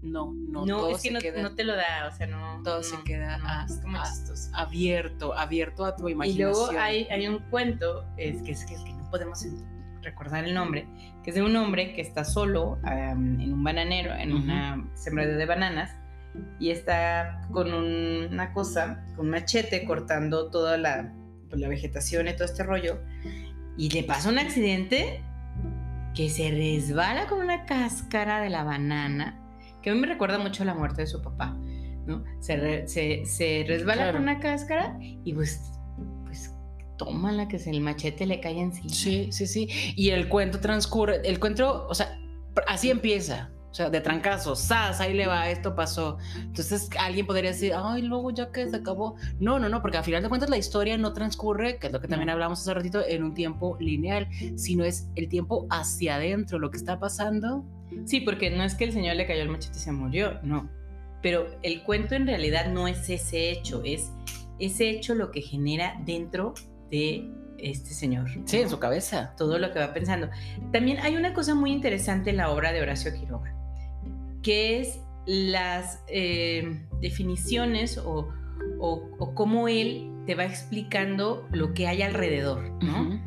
no, no. No, todo es que se no, queda no te lo da, o sea, no. Todo no, se queda no, a- a- abierto, abierto a tu Y imaginación. luego hay, hay un cuento, es que, es que, que no podemos recordar el nombre, que es de un hombre que está solo am, en un bananero, en Ujú. una sembradío de bananas, y está con un- una cosa, con un machete, cortando toda la, pues, la vegetación y todo este rollo, y le pasa un accidente que se resbala con una cáscara de la banana, que a mí me recuerda mucho a la muerte de su papá, ¿no? Se, re- se, se resbala Claro. con una cáscara y pues, pues tómala que se el machete le cae encima. Sí, sí, sí. Y el cuento transcurre, el cuento, o sea, así empieza. O sea, de trancazo, ¡zas! Ahí le va, esto pasó. Entonces alguien podría decir, ay, luego ya que se acabó. No, no, no, porque al final de cuentas la historia no transcurre, que es lo que también hablamos hace ratito, en un tiempo lineal, sino es el tiempo hacia adentro, lo que está pasando. Sí, porque no es que el señor le cayó el machete y se murió, no. Pero el cuento en realidad no es ese hecho, es ese hecho lo que genera dentro de este señor. Sí, en su cabeza. todo lo que va pensando. También hay una cosa muy interesante en la obra de Horacio Quiroga, que es las eh, definiciones o, o- o cómo él te va explicando lo que hay alrededor, ¿no?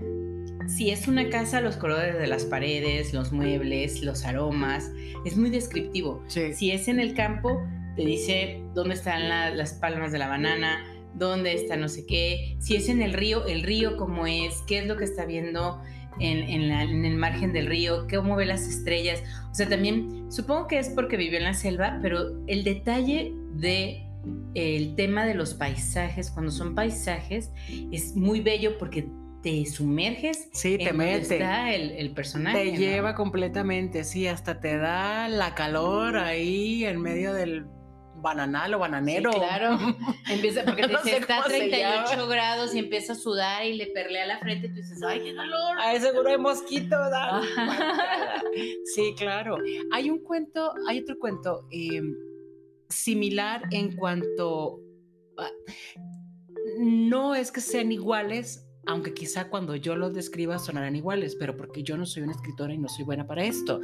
Si es una casa, los colores de las paredes, los muebles, los aromas, es muy descriptivo. Sí. Si es en el campo, te dice dónde están la- las palmas de la banana, dónde está no sé qué. Si es en el río, el río cómo es, qué es lo que está viendo en, en la- en el margen del río, cómo ve las estrellas. O sea, también supongo que es porque vivió en la selva, pero el detalle de el tema de los paisajes, cuando son paisajes, es muy bello porque te sumerges Sí, te en mete. está el, el personaje. Te ¿no? lleva completamente, sí, hasta te da la calor ahí en medio del bananal o bananero. Sí, claro. [laughs] Empieza porque te No dice, está a cómo se 38 llama. grados y empieza a sudar y le perlea la frente y tú dices, ay, qué calor. Ay, seguro hay mosquito. [laughs] Sí, claro. Hay un cuento, hay otro cuento eh, similar en cuanto a- no es que sean iguales, aunque quizá cuando yo los describa sonarán iguales, pero porque yo no soy una escritora y no soy buena para esto.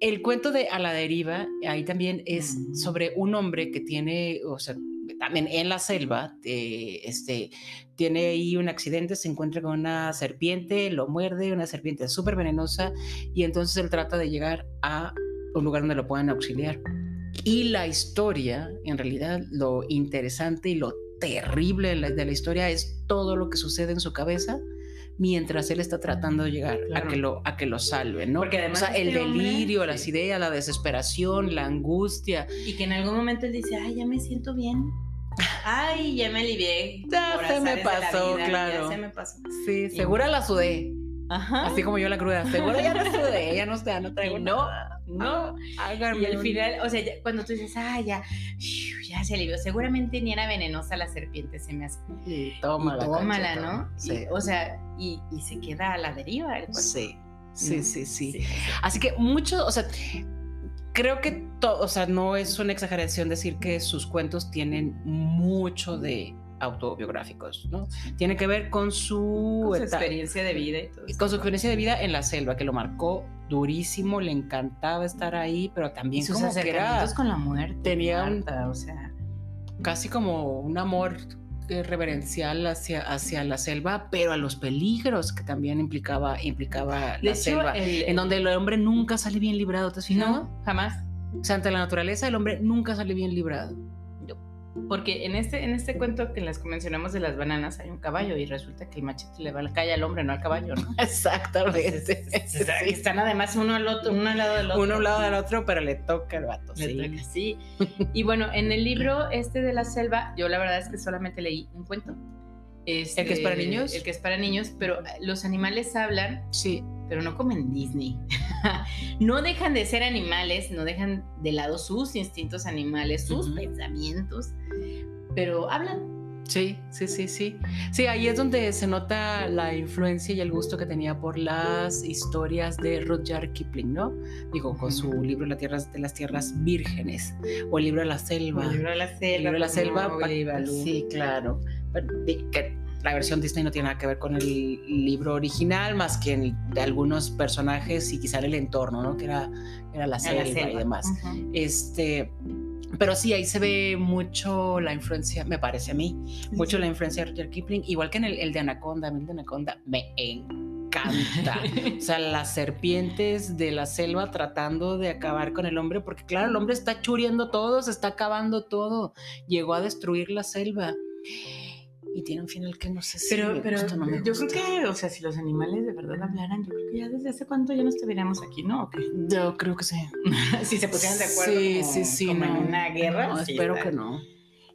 El cuento de A la deriva, ahí también es sobre un hombre que tiene, o sea, también en la selva, eh, este, tiene ahí un accidente, se encuentra con una serpiente, lo muerde, una serpiente súper venenosa, y entonces él trata de llegar a un lugar donde lo puedan auxiliar. Y la historia, en realidad, lo interesante y lo terrible de la, de la historia es todo lo que sucede en su cabeza mientras él está tratando de llegar Claro. a, que lo, a que lo salve, ¿no? Porque o además sea, el este hombre- delirio, las sí. ideas, la desesperación, la angustia. Y que en algún momento él dice, ay, ya me siento bien. Ay, ya me alivié. Ya se me pasó, vida, claro. Ya se me pasó. Sí, segura la sudé. Ajá. Así como yo la cruda. Seguro ya la sudé, ya no, ya no traigo no, nada. no. Háganme Y al final, o sea, ya- cuando tú dices, ay, ya, ya se alivió. Seguramente ni era venenosa la serpiente, se me hace. Y tómala. Y tómala, ¿no? Sí. Y, o sea, y, y se queda a la deriva el cuerpo. Sí, sí, ¿no? sí, sí. sí. Así que mucho, o sea, creo que todo, o sea, no es una exageración decir que sus cuentos tienen mucho de autobiográficos, ¿no? Tiene que ver con su, Con su eta- experiencia de vida y todo con su experiencia de vida en la selva, que lo marcó durísimo, le encantaba estar ahí, pero Y también sus como que era acercamientos con la muerte. tenía Marta, o sea, casi como un amor eh, reverencial hacia, hacia la selva, pero a los peligros que también implicaba, implicaba la hecho, selva, el- en donde el hombre nunca sale bien librado, ¿te has fijado? no, jamás. O sea, ante la naturaleza el hombre nunca sale bien librado. Porque en este, en este cuento que les mencionamos de las bananas hay un caballo y resulta que el machete le va a la calle al hombre, no al caballo, ¿no? [laughs] Exactamente. Están además uno al otro, uno al lado del otro. Uno al lado del otro, pero le toca el vato. Le sí. toca, sí. Y bueno, en el libro este de la selva, yo la verdad es que solamente leí un cuento. Este, ¿El que es para niños? El que es para niños, pero los animales hablan, Sí. pero no como en Disney. [laughs] no dejan de ser animales, no dejan de lado sus instintos animales, sus pensamientos, pero hablan. Sí, sí, sí, sí. Sí, ahí es donde se nota la influencia y el gusto que tenía por las historias de Rudyard Kipling, ¿no? Digo, con su libro La tierra de las tierras vírgenes o el libro de la selva. El libro de la selva. El libro de la selva. Y. Sí, claro. Pero que la versión Disney no tiene nada que ver con el libro original, más que en- de algunos personajes y quizá el entorno, ¿no? Que era, era la selva, la y selva. demás. Ujú. Este, pero sí, ahí se ve mucho la influencia, me parece a mí, mucho la influencia de Rudyard Kipling, igual que en el, el de Anaconda, a mí el de Anaconda me encanta. o sea, [laughs] las serpientes de la selva tratando de acabar con el hombre, porque claro, el hombre está churiendo todo, se está acabando todo, llegó a destruir la selva. Y tiene un final que no sé si Pero, me pero gusta o no me yo creo que, o sea, si los animales de verdad hablaran, yo creo que ya desde hace cuánto ya no estuviéramos aquí, ¿no? ¿O qué? Yo creo que sí. [laughs] si se pusieran de acuerdo Sí, como, sí, sí, como no. en una guerra. No, espero que no.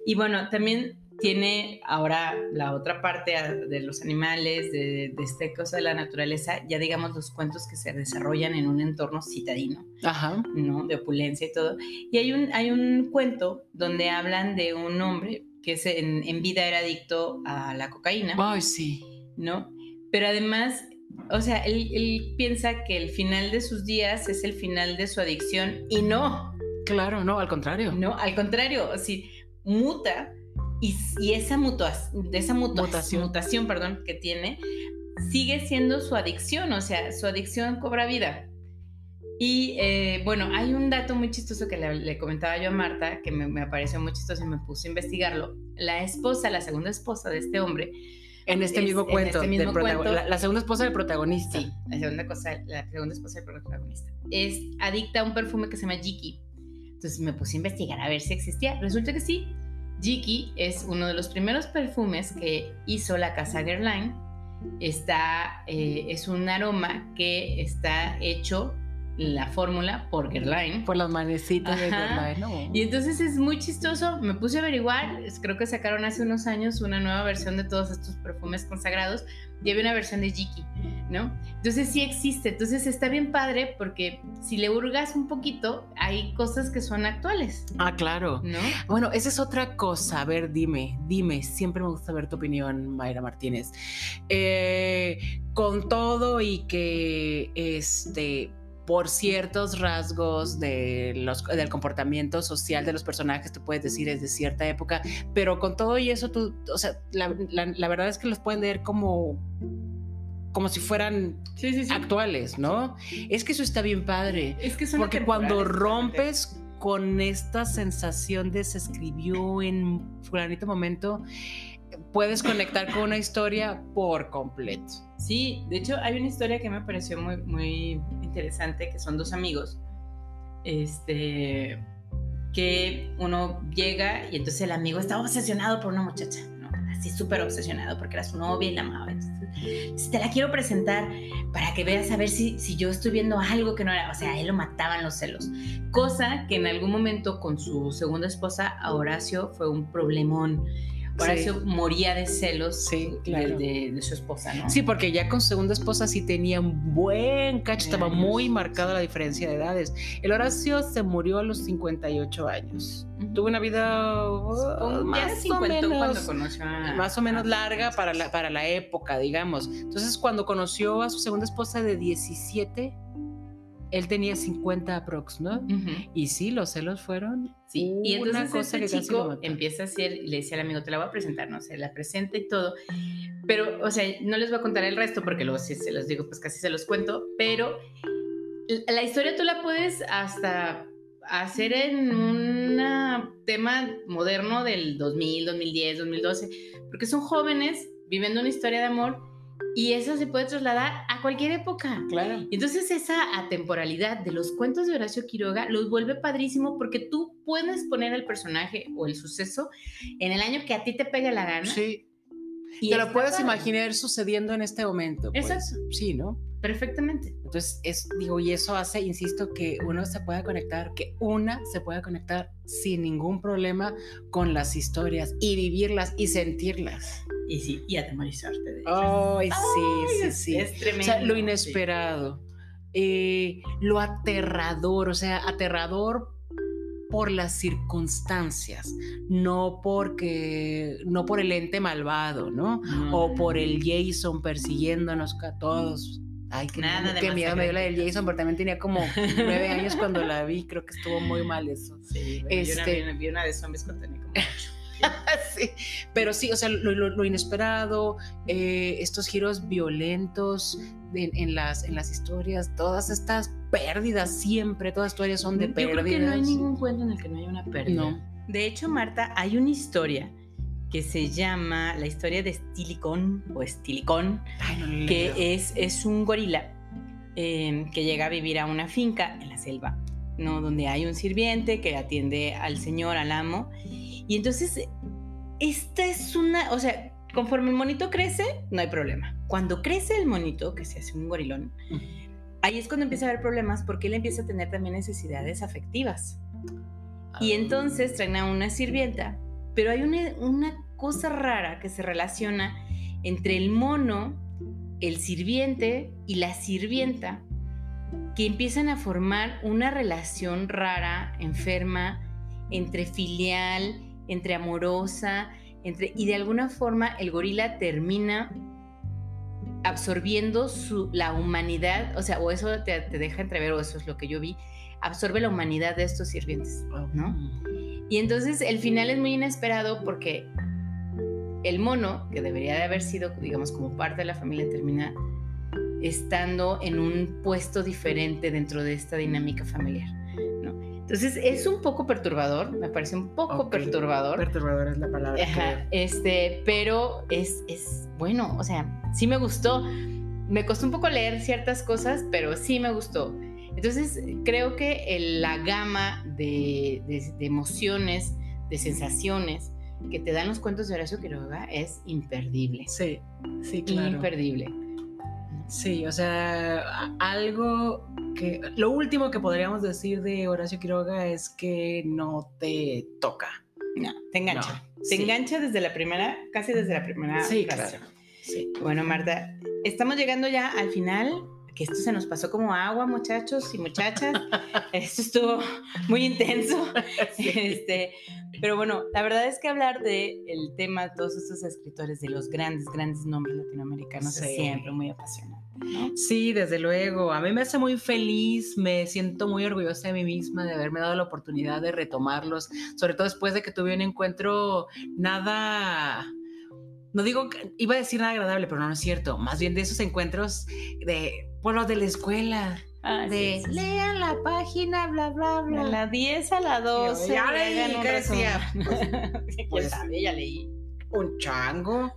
Y bueno, también tiene ahora la otra parte de los animales, de, de esta cosa de la naturaleza, ya digamos los cuentos que se desarrollan en un entorno citadino, Ajá. ¿no? De opulencia y todo. Y hay un, hay un cuento donde hablan de un hombre que es en, en vida era adicto a la cocaína. Ay, sí. ¿no? Pero además, o sea, él, él piensa que el final de sus días es el final de su adicción y no, Claro, no, al contrario. no, al contrario, así muta y, y esa, mutua- esa mutua- Mutación. mutación perdón, que tiene sigue siendo su adicción, o sea, su adicción cobra vida. Y eh, bueno, hay un dato muy chistoso que le, le comentaba yo a Marta, que me, me pareció muy chistoso y me puse a investigarlo. La esposa, la segunda esposa de este hombre, En este Es- mismo en cuento. este mismo cuento. La, la segunda esposa del protagonista. Sí, la segunda cosa, la segunda esposa del protagonista. Es adicta a un perfume que se llama Jiki. Entonces me puse a investigar a ver si existía. Resulta que sí. Jiki es uno de los primeros perfumes que hizo la casa Guerlain. Está, eh, es un aroma que está hecho, la fórmula, por Guerlain. Por las manecitas de ¿no? Y entonces es muy chistoso. Me puse a averiguar. Creo que sacaron hace unos años una nueva versión de todos estos perfumes consagrados. Y había una versión de Jiki, ¿no? Entonces sí existe. Entonces está bien padre porque si le hurgas un poquito, hay cosas que son actuales, Ah, claro. ¿no? Bueno, esa es otra cosa. A ver, dime, dime. Siempre me gusta ver tu opinión, Mayra Martínez. Eh, con todo y que este por ciertos rasgos de los, del comportamiento social de los personajes, tú puedes decir es de cierta época, pero con todo y eso, tú, o sea, la, la- la verdad es que los pueden leer como, como si fueran Sí, sí, sí. actuales, ¿no? Es que eso está bien padre. Es que Porque cuando rompes con esta sensación de se escribió en fulanito momento, puedes conectar con una historia por completo. Sí, de hecho hay una historia que me pareció muy, muy interesante, que son dos amigos, este, que uno llega y entonces el amigo estaba obsesionado por una muchacha, ¿no? Así súper obsesionado porque era su novia y la amaba. Entonces, te la quiero presentar para que veas a ver si, si yo estoy viendo algo que no era, o sea, él lo mataban los celos. Cosa que en algún momento con su segunda esposa, a Horacio, fue un problemón. Horacio moría de celos Sí, de- claro. de, de su esposa, ¿no? Sí, porque ya con su segunda esposa sí tenía un buen cacho, estaba muy marcada la diferencia de edades. El Horacio se murió a los 58 años. Tuvo una vida uh, más o menos conoció a- más o menos larga para la, para la época, digamos. Entonces, cuando conoció a su segunda esposa de 17, él tenía 50 aprox, ¿no? Y sí, los celos fueron Sí, y entonces cosa este que chico empieza a hacer, le decía al amigo, te la voy a presentar, no sé, la presenta y todo. Pero, o sea, no les voy a contar el resto porque luego si se los digo, pues casi se los cuento, pero la la historia tú la puedes hasta hacer en un tema moderno del 2000, 2010, 2012, porque son jóvenes viviendo una historia de amor Y eso se puede trasladar a cualquier época. Claro. Entonces esa atemporalidad de los cuentos de Horacio Quiroga los vuelve padrísimo porque tú puedes poner el personaje o el suceso en el año que a ti te pegue la gana. Sí. y Te lo puedes padre. imaginar sucediendo en este momento. pues. Exacto. Sí, ¿no? Perfectamente. Entonces, es, digo, y eso hace, insisto, que uno se pueda conectar, que una se pueda conectar sin ningún problema con las historias y vivirlas y sentirlas. Y sí, y atemorizarte de ellas. Ay, sí, sí, sí. Es tremendo. O sea, lo sí. inesperado, eh, lo aterrador, o sea, aterrador por las circunstancias, no porque, no por el ente malvado, ¿no? O por el Jason persiguiéndonos a todos. Ay, qué, Nada miedo, qué me dio la del. Jason, pero también tenía como nueve años cuando la vi, creo que estuvo muy mal eso. Sí, bueno, Este- yo una, vi, vi una de zombies cuando tenía como ocho. [laughs] Sí, pero sí, o sea, lo, lo- lo inesperado, eh, estos giros violentos en, en las, en las historias, todas estas pérdidas siempre, todas historias son de Yo pérdidas. creo que no hay ningún cuento en el que no haya una pérdida. No. De hecho, Marta, hay una historia que se llama la historia de Stilicón o Estilicón, Ay, no que es, es un gorila eh, que llega a vivir a una finca en la selva, ¿no? Donde hay un sirviente que atiende al señor, al amo. Y entonces, esta es una, o sea, conforme el monito crece, no hay problema. Cuando crece el monito, que se hace un gorilón, ahí es cuando empieza a haber problemas porque él empieza a tener también necesidades afectivas. Y Ah. entonces traen a una sirvienta, pero hay una, una cosa rara que se relaciona entre el mono, el sirviente y la sirvienta, que empiezan a formar una relación rara, enferma, entre filial, entre amorosa, entre, y de alguna forma el gorila termina absorbiendo su, la humanidad, o sea, o eso te, te deja entrever, o eso es lo que yo vi, absorbe la humanidad de estos sirvientes. ¿no? Y entonces el final es muy inesperado porque el mono, que debería de haber sido, digamos, como parte de la familia, termina estando en un puesto diferente dentro de esta dinámica familiar. Entonces es un poco perturbador, me parece un poco perturbador. Perturbador es la palabra. Ajá, este, pero es, es bueno, o sea, sí me gustó. Me costó un poco leer ciertas cosas, pero sí me gustó. Entonces, creo que el- la gama de, de- de emociones, de sensaciones que te dan los cuentos de Horacio Quiroga es imperdible. Sí, sí, claro. Imperdible. Sí, o sea, algo que... Lo último que podríamos decir de Horacio Quiroga es que no te toca. No, te engancha. No, te sí. engancha desde la primera, casi desde la primera Sí, claro. Sí. Bueno, Marta, estamos llegando ya al final, que esto se nos pasó como agua, muchachos y muchachas. [laughs] esto estuvo muy intenso. [laughs] Este, pero bueno, la verdad es que hablar de el tema de todos estos escritores, de los grandes, grandes nombres latinoamericanos, es siempre muy apasionante. ¿No? Sí, desde luego. A mí me hace muy feliz, me siento muy orgullosa de mí misma de haberme dado la oportunidad de retomarlos, sobre todo después de que tuve un encuentro nada, no digo, que- iba a decir nada agradable, pero no, no es cierto, más bien de esos encuentros de, por los de la escuela, Ah, de sí, sí, sí. lean la página, bla, bla, De bla. la 10 a la 12. Ya leí, hagan un ¿qué decía? resumen. [laughs] ¿Quién Pues- sabe? Ya leí. Un chango.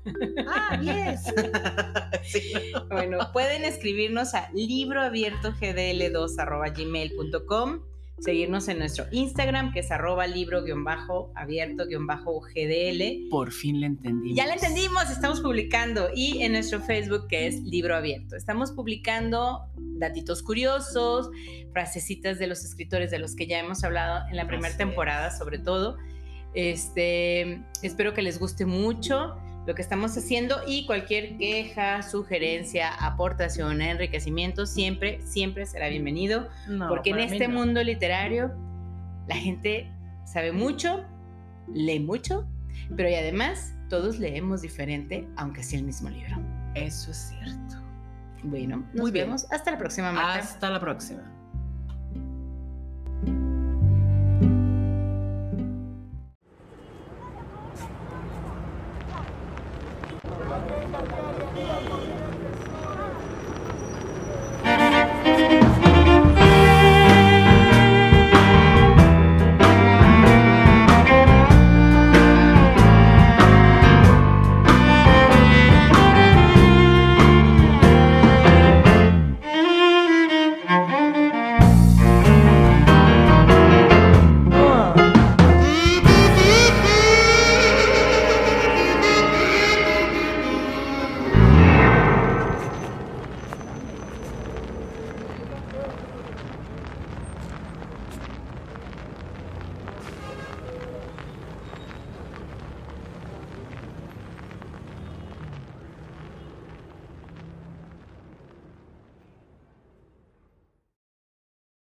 Ah, yes. [laughs] Sí, ¿no? Bueno, pueden escribirnos a libroabiertogdl2.gmail.com seguirnos en nuestro Instagram, que es arroba libro-abierto-gdl. Por fin le entendí. Ya lo entendimos, estamos publicando. Y en nuestro Facebook, que es Libro Abierto. Estamos publicando datitos curiosos, frasecitas de los escritores de los que ya hemos hablado en la primera temporada, sobre todo. Este, espero que les guste mucho lo que estamos haciendo y cualquier queja, sugerencia, aportación, enriquecimiento, siempre, siempre será bienvenido. No, Porque en este no. mundo literario la gente sabe mucho, lee mucho, pero y además todos leemos diferente, aunque sea el mismo libro. Eso es cierto. Bueno, nos Muy bien. vemos. Hasta la próxima, Marta. Hasta la próxima.